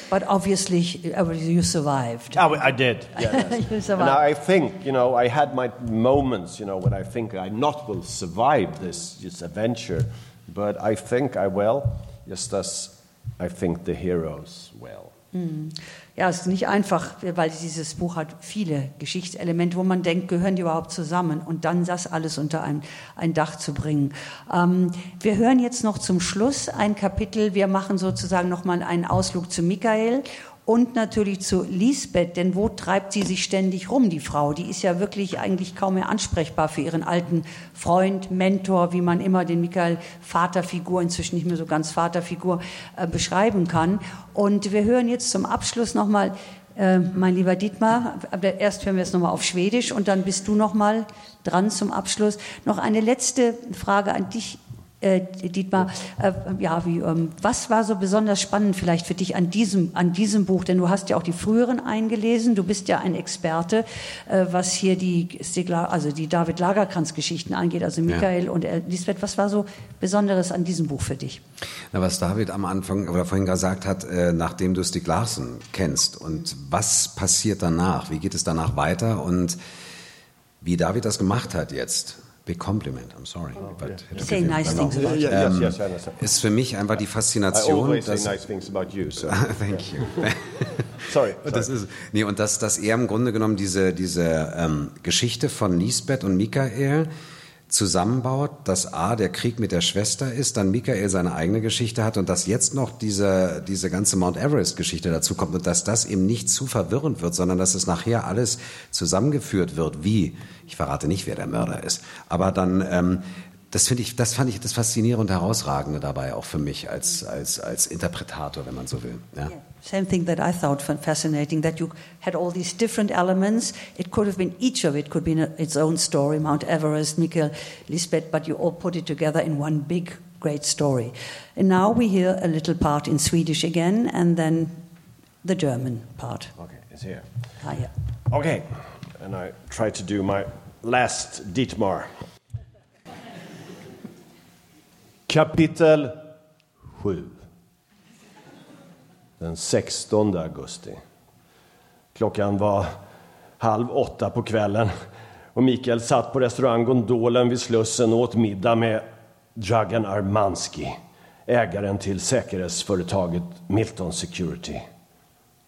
But obviously, uh, you survived. Oh, I did. Yeah, yes. You and. I think, you know, I had my moments, you know, when I think I not will survive this, this adventure, but I think I will, just as I think the heroes will. Ja, es ist nicht einfach, weil dieses Buch hat viele Geschichtselemente, wo man denkt, gehören die überhaupt zusammen und dann das alles unter ein, ein Dach zu bringen. Ähm, wir hören jetzt noch zum Schluss ein Kapitel. Wir machen sozusagen nochmal einen Ausflug zu Michael und natürlich zu Lisbeth, denn wo treibt sie sich ständig rum, die Frau? Die ist ja wirklich eigentlich kaum mehr ansprechbar für ihren alten Freund, Mentor, wie man immer den Michael Vaterfigur, inzwischen nicht mehr so ganz Vaterfigur, äh, beschreiben kann. Und wir hören jetzt zum Abschluss nochmal, äh, mein lieber Dietmar, erst hören wir es nochmal auf Schwedisch und dann bist du nochmal dran zum Abschluss. Noch eine letzte Frage an dich, äh, Dietmar, äh, ja, wie, ähm, was war so besonders spannend vielleicht für dich an diesem, an diesem Buch? Denn du hast ja auch die früheren eingelesen. Du bist ja ein Experte, äh, was hier die, also die David Lagerkrantz-Geschichten angeht, also Michael und Elisabeth. Was war so Besonderes an diesem Buch für dich? Na, was David am Anfang oder vorhin gesagt hat, äh, nachdem du Stieg Larsson kennst und was passiert danach? Wie geht es danach weiter? Und wie David das gemacht hat jetzt? Big compliment, I'm sorry. but it Say nice things about you. yes, yes, I understand. Ist für mich einfach die I Faszination. always say nice things about you, so. Thank you. sorry. Und das ist, nee, und dass, dass er im Grunde genommen diese, diese ähm, Geschichte von Lisbeth und Michael zusammenbaut, dass A, der Krieg mit der Schwester ist, dann Michael seine eigene Geschichte hat und dass jetzt noch diese, diese ganze Mount Everest-Geschichte dazu kommt und dass das eben nicht zu verwirrend wird, sondern dass es nachher alles zusammengeführt wird, wie, ich verrate nicht, wer der Mörder ist, aber dann, ähm, das finde ich, das fand ich das Faszinierende und Herausragende dabei, auch für mich als, als, als Interpretator, wenn man so will. Ja. Same thing that I thought fa- fascinating that you had all these different elements. It could have been each of it could be its own story, Mount Everest, Michael, Lisbeth, but you all put it together in one big, great story. And now we hear a little part in Swedish again, and then the German part. Okay, it's here. Ah, yeah. Okay, and I try to do my last Dietmar. Kapitel 7. Den 16 augusti. Klockan var halv åtta på kvällen och Mikael satt på restaurang Gondolen vid Slussen och åt middag med Dragan Armanski, ägaren till säkerhetsföretaget Milton Security.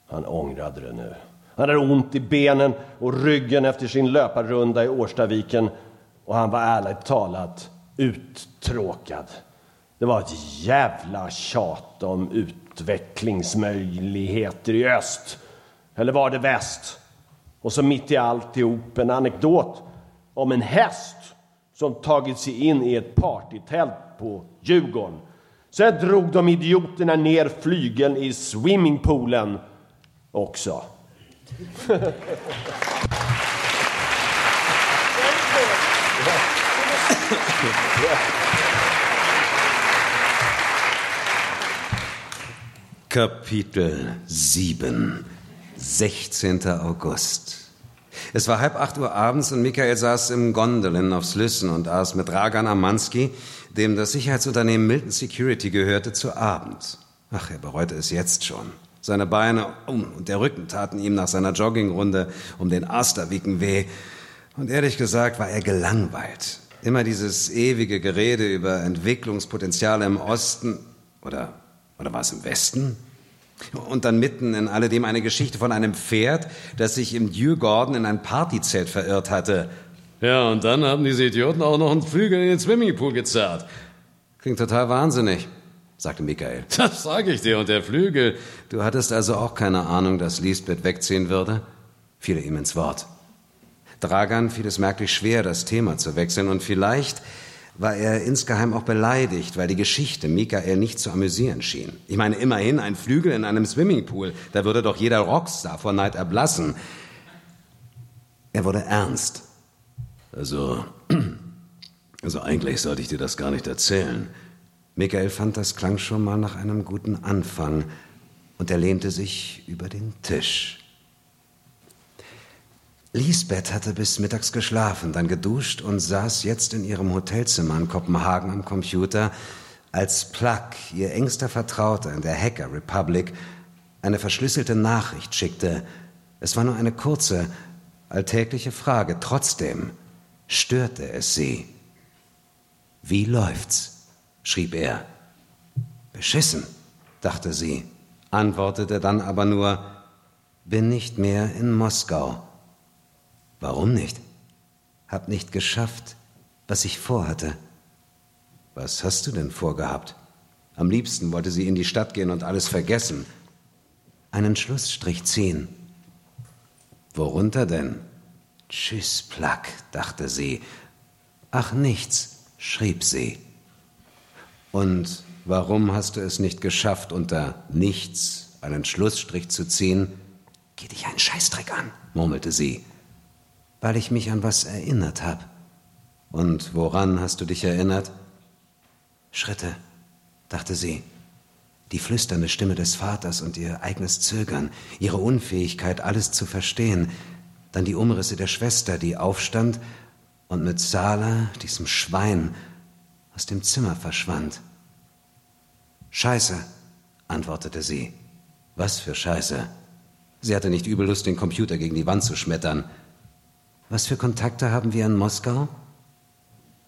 Han ångrade det nu. Han hade ont i benen och ryggen efter sin löparrunda i Årstaviken och han var ärligt talat uttråkad. Det var ett jävla tjat om utvecklingsmöjligheter i öst. Eller var det väst? Och så mitt i alltihop en anekdot om en häst som tagit sig in i ett partytält på Djurgården. Sen drog de idioterna ner flygeln i swimmingpoolen också. Kapitel 7, 16. August. Es war halb acht Uhr abends und Michael saß im Gondolin auf Slüssen und aß mit Dragan Amanski, dem das Sicherheitsunternehmen Milton Security gehörte, zu Abend. Ach, er bereute es jetzt schon. Seine Beine und der Rücken taten ihm nach seiner Joggingrunde um den Asterwicken weh. Und ehrlich gesagt war er gelangweilt. Immer dieses ewige Gerede über Entwicklungspotenziale im Osten oder, oder war es im Westen? Und dann mitten in alledem eine Geschichte von einem Pferd, das sich im Djurgården in ein Partyzelt verirrt hatte. Ja, und dann haben diese Idioten auch noch einen Flügel in den Swimmingpool gezerrt. Klingt total wahnsinnig, sagte Michael. Das sage ich dir, und der Flügel. Du hattest also auch keine Ahnung, dass Lisbeth wegziehen würde? Fiel er ihm ins Wort. Dragan fiel es merklich schwer, das Thema zu wechseln, und vielleicht war er insgeheim auch beleidigt, weil die Geschichte Michael nicht zu amüsieren schien. Ich meine, immerhin ein Flügel in einem Swimmingpool, da würde doch jeder Rockstar vor Neid erblassen. Er wurde ernst. Also, also eigentlich sollte ich dir das gar nicht erzählen. Michael fand, das klang schon mal nach einem guten Anfang, und er lehnte sich über den Tisch. Lisbeth hatte bis mittags geschlafen, dann geduscht und saß jetzt in ihrem Hotelzimmer in Kopenhagen am Computer, Als Pluck, ihr engster Vertrauter in der Hacker Republic, eine verschlüsselte Nachricht schickte, es war nur eine kurze, alltägliche Frage, trotzdem störte es sie. Wie läuft's? Schrieb er. Beschissen, dachte sie, antwortete dann aber nur, bin nicht mehr in Moskau. Warum nicht? Hab nicht geschafft, was ich vorhatte. Was hast du denn vorgehabt? Am liebsten wollte sie in die Stadt gehen und alles vergessen. Einen Schlussstrich ziehen. Worunter denn? Tschüss, Plack, dachte sie. Ach nichts, schrieb sie. Und warum hast du es nicht geschafft, unter nichts einen Schlussstrich zu ziehen? Geh dich einen Scheißdreck an, murmelte sie. Weil ich mich an was erinnert hab. Und woran hast du dich erinnert? Schritte, dachte sie. Die flüsternde Stimme des Vaters und ihr eigenes Zögern, ihre Unfähigkeit, alles zu verstehen, dann die Umrisse der Schwester, die aufstand und mit Sala, diesem Schwein, aus dem Zimmer verschwand. Scheiße, antwortete sie. Was für Scheiße? Sie hatte nicht übel Lust, den Computer gegen die Wand zu schmettern. Was für Kontakte haben wir in Moskau?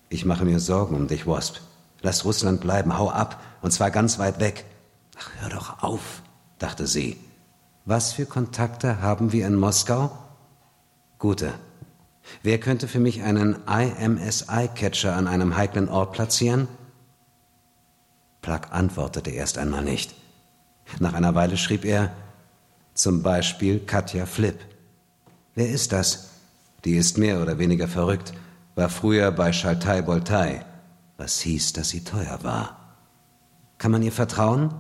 Ich mache mir Sorgen um dich, Wasp. Lass Russland bleiben, hau ab, und zwar ganz weit weg. Ach, hör doch auf, dachte sie. Was für Kontakte haben wir in Moskau? Gute. Wer könnte für mich einen IMSI-Catcher an einem heiklen Ort platzieren? Plug antwortete erst einmal nicht. Nach einer Weile schrieb er, zum Beispiel Katja Flip. Wer ist das? Die ist mehr oder weniger verrückt, war früher bei Schaltai Boltai, was hieß, dass sie teuer war. Kann man ihr vertrauen?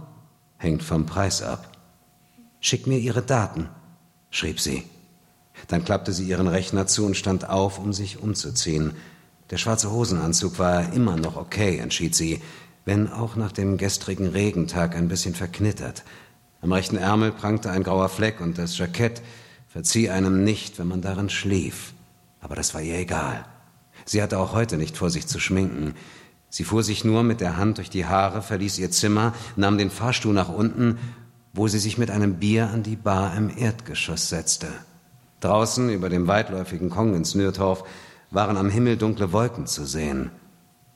Hängt vom Preis ab. Schick mir ihre Daten, schrieb sie. Dann klappte sie ihren Rechner zu und stand auf, um sich umzuziehen. Der schwarze Hosenanzug war immer noch okay, entschied sie, wenn auch nach dem gestrigen Regentag ein bisschen verknittert. Am rechten Ärmel prangte ein grauer Fleck und das Jackett verzieh einem nicht, wenn man darin schlief. Aber das war ihr egal. Sie hatte auch heute nicht vor, sich zu schminken. Sie fuhr sich nur mit der Hand durch die Haare, verließ ihr Zimmer, nahm den Fahrstuhl nach unten, wo sie sich mit einem Bier an die Bar im Erdgeschoss setzte. Draußen über dem weitläufigen Kongens Nürtorf waren am Himmel dunkle Wolken zu sehen.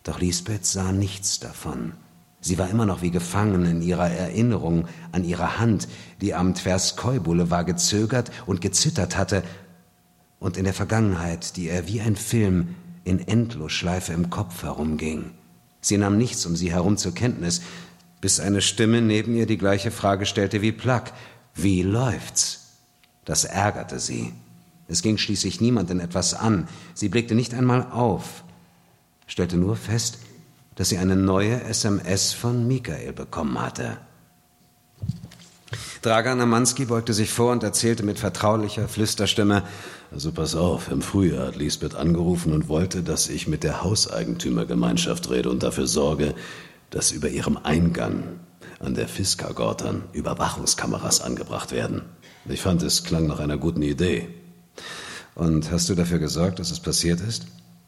Doch Lisbeth sah nichts davon. Sie war immer noch wie gefangen in ihrer Erinnerung an ihre Hand, die am Tverskoi-Boulevard gezögert und gezittert hatte, und in der Vergangenheit, die er wie ein Film in Endlosschleife im Kopf herumging. Sie nahm nichts um sie herum zur Kenntnis, bis eine Stimme neben ihr die gleiche Frage stellte wie Plack. Wie läuft's? Das ärgerte sie. Es ging schließlich niemand in etwas an. Sie blickte nicht einmal auf, stellte nur fest, dass sie eine neue SMS von Michael bekommen hatte. Dragan Amanski beugte sich vor und erzählte mit vertraulicher Flüsterstimme, also pass auf, im Frühjahr hat Lisbeth angerufen und wollte, dass ich mit der Hauseigentümergemeinschaft rede und dafür sorge, dass über ihrem Eingang an der Fiskagortern Überwachungskameras angebracht werden. Ich fand, es klang nach einer guten Idee. Und hast du dafür gesorgt, dass es passiert ist?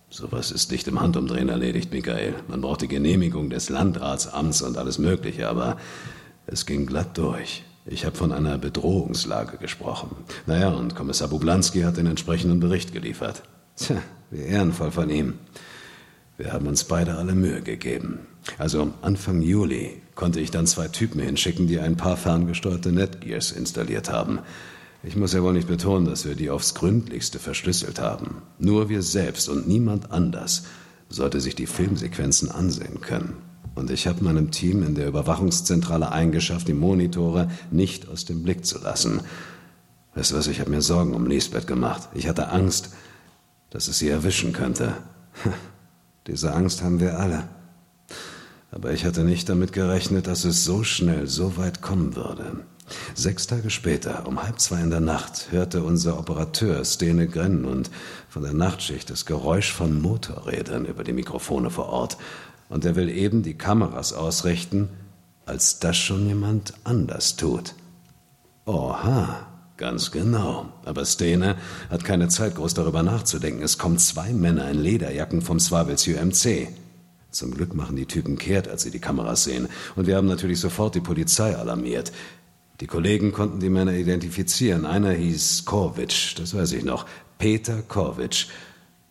Sowas ist nicht im Handumdrehen erledigt, Michael. Man braucht die Genehmigung des Landratsamts und alles Mögliche, aber es ging glatt durch. Ich habe von einer Bedrohungslage gesprochen. Naja, und Kommissar Bublanski hat den entsprechenden Bericht geliefert. Tja, wie ehrenvoll von ihm. Wir haben uns beide alle Mühe gegeben. Also Anfang Juli konnte ich dann zwei Typen hinschicken, die ein paar ferngesteuerte Netgears installiert haben. Ich muss ja wohl nicht betonen, dass wir die aufs Gründlichste verschlüsselt haben. Nur wir selbst und niemand anders sollte sich die Filmsequenzen ansehen können. Und ich habe meinem Team in der Überwachungszentrale eingeschafft, die Monitore nicht aus dem Blick zu lassen. Weißt du was, ich habe mir Sorgen um Lisbeth gemacht. Ich hatte Angst, dass es sie erwischen könnte. Diese Angst haben wir alle. Aber ich hatte nicht damit gerechnet, dass es so schnell so weit kommen würde. Sechs Tage später, um halb zwei in der Nacht, hörte unser Operateur Stene Grenn und von der Nachtschicht das Geräusch von Motorrädern über die Mikrofone vor Ort. Und er will eben die Kameras ausrichten, als das schon jemand anders tut. Oha, ganz genau. Aber Stene hat keine Zeit, groß darüber nachzudenken. Es kommen zwei Männer in Lederjacken vom Swavelsiu MC. Zum Glück machen die Typen kehrt, als sie die Kameras sehen. Und wir haben natürlich sofort die Polizei alarmiert. Die Kollegen konnten die Männer identifizieren. Einer hieß Korwitsch, das weiß ich noch. Peter Korwitsch.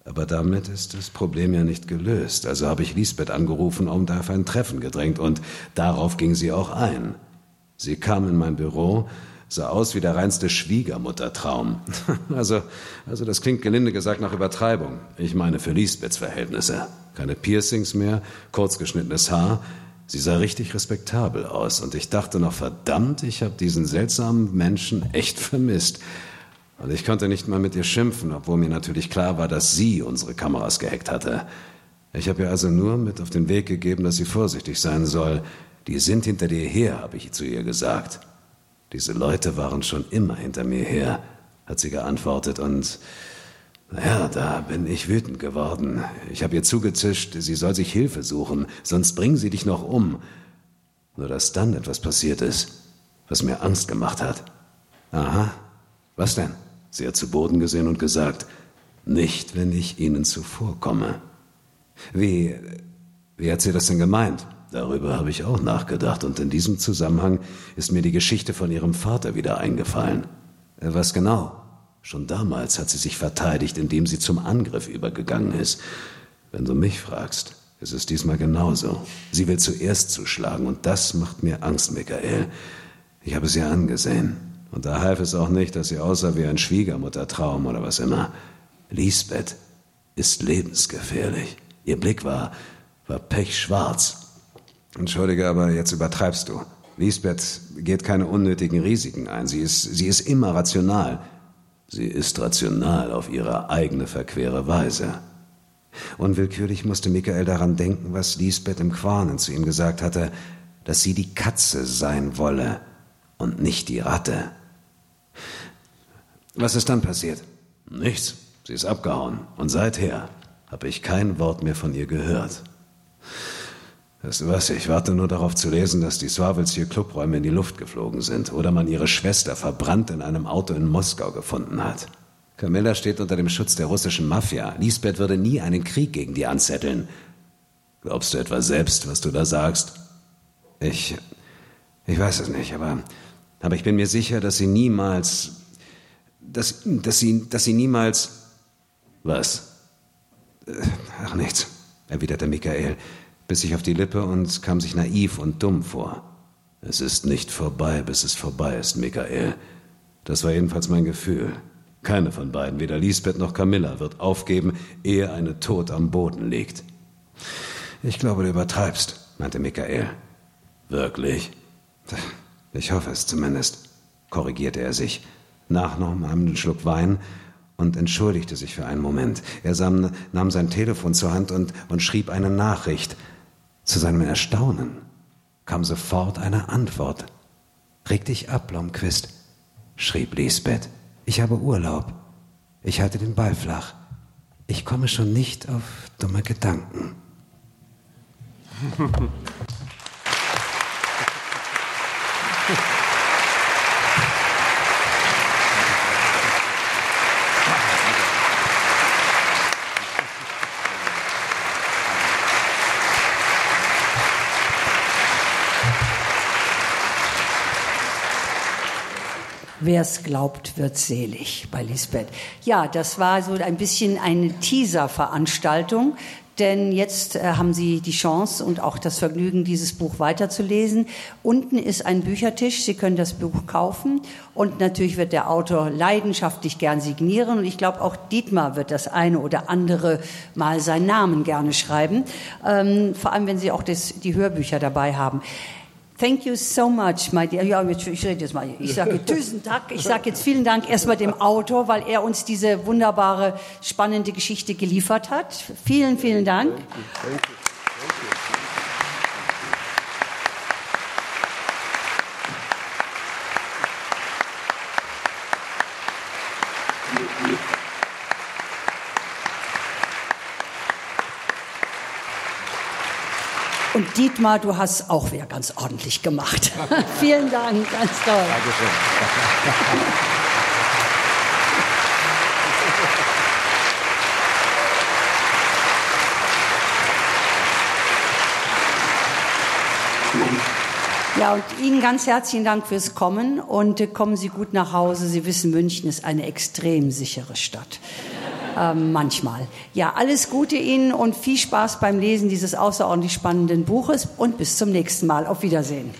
Aber damit ist das Problem ja nicht gelöst. Also habe ich Lisbeth angerufen und auf ein Treffen gedrängt und darauf ging sie auch ein. Sie kam in mein Büro, sah aus wie der reinste Schwiegermuttertraum. Also, also das klingt gelinde gesagt nach Übertreibung. Ich meine für Lisbeths Verhältnisse. Keine Piercings mehr, kurzgeschnittenes Haar. Sie sah richtig respektabel aus und ich dachte noch, verdammt, ich habe diesen seltsamen Menschen echt vermisst. Und ich konnte nicht mal mit ihr schimpfen, obwohl mir natürlich klar war, dass sie unsere Kameras gehackt hatte. Ich habe ihr also nur mit auf den Weg gegeben, dass sie vorsichtig sein soll. Die sind hinter dir her, habe ich zu ihr gesagt. Diese Leute waren schon immer hinter mir her, hat sie geantwortet und ja, da bin ich wütend geworden. Ich habe ihr zugezischt, sie soll sich Hilfe suchen, sonst bringen sie dich noch um. Nur dass dann etwas passiert ist, was mir Angst gemacht hat. Aha, was denn? Sie hat zu Boden gesehen und gesagt, nicht, wenn ich Ihnen zuvorkomme. Wie, wie hat sie das denn gemeint? Darüber habe ich auch nachgedacht und in diesem Zusammenhang ist mir die Geschichte von ihrem Vater wieder eingefallen. Äh, was genau? Schon damals hat sie sich verteidigt, indem sie zum Angriff übergegangen ist. Wenn du mich fragst, ist es diesmal genauso. Sie will zuerst zuschlagen und das macht mir Angst, Michael. Ich habe sie angesehen. Und da half es auch nicht, dass sie aussah wie ein Schwiegermuttertraum oder was immer. Lisbeth ist lebensgefährlich. Ihr Blick war, war pechschwarz. Entschuldige, aber jetzt übertreibst du. Lisbeth geht keine unnötigen Risiken ein. Sie ist, sie ist immer rational. Sie ist rational auf ihre eigene verquere Weise. Unwillkürlich musste Michael daran denken, was Lisbeth im Quanen zu ihm gesagt hatte, dass sie die Katze sein wolle und nicht die Ratte. Was ist dann passiert? Nichts. Sie ist abgehauen. Und seither habe ich kein Wort mehr von ihr gehört. Weißt du was, ich warte nur darauf zu lesen, dass die Swavels hier Clubräume in die Luft geflogen sind oder man ihre Schwester verbrannt in einem Auto in Moskau gefunden hat. Camilla steht unter dem Schutz der russischen Mafia. Lisbeth würde nie einen Krieg gegen die anzetteln. Glaubst du etwa selbst, was du da sagst? Ich. Ich weiß es nicht, aber. Aber ich bin mir sicher, dass sie niemals dass, dass, sie, dass sie niemals. Was? Äh, ach, nichts, erwiderte Michael, biss sich auf die Lippe und kam sich naiv und dumm vor. Es ist nicht vorbei, bis es vorbei ist, Michael. Das war jedenfalls mein Gefühl. Keine von beiden, weder Lisbeth noch Camilla, wird aufgeben, ehe eine tot am Boden liegt. Ich glaube, du übertreibst, meinte Michael. Wirklich? Ich hoffe es zumindest, korrigierte er sich nach noch einem Schluck Wein und entschuldigte sich für einen Moment. Er nahm sein Telefon zur Hand und, und schrieb eine Nachricht. Zu seinem Erstaunen kam sofort eine Antwort. Reg dich ab, Blomquist, schrieb Lisbeth. Ich habe Urlaub. Ich halte den Ball flach. Ich komme schon nicht auf dumme Gedanken. Wer es glaubt, wird selig bei Lisbeth. Ja, das war so ein bisschen eine Teaser-Veranstaltung, denn jetzt äh, haben Sie die Chance und auch das Vergnügen, dieses Buch weiterzulesen. Unten ist ein Büchertisch, Sie können das Buch kaufen und natürlich wird der Autor leidenschaftlich gern signieren und ich glaube auch Dietmar wird das eine oder andere mal seinen Namen gerne schreiben, ähm, vor allem wenn Sie auch das, die Hörbücher dabei haben. Thank you so much, my dear. Ja, ich rede jetzt mal. Ich sage tausend Dank. Ich sage jetzt vielen Dank erstmal dem Autor, weil er uns diese wunderbare, spannende Geschichte geliefert hat. Vielen, vielen Dank. Thank you. Thank you. Dietmar, du hast auch wieder ganz ordentlich gemacht. Vielen Dank, ganz toll. Dankeschön. Ja, und Ihnen ganz herzlichen Dank fürs Kommen und kommen Sie gut nach Hause. Sie wissen, München ist eine extrem sichere Stadt. Ähm, manchmal. Ja, alles Gute Ihnen und viel Spaß beim Lesen dieses außerordentlich spannenden Buches und bis zum nächsten Mal. Auf Wiedersehen.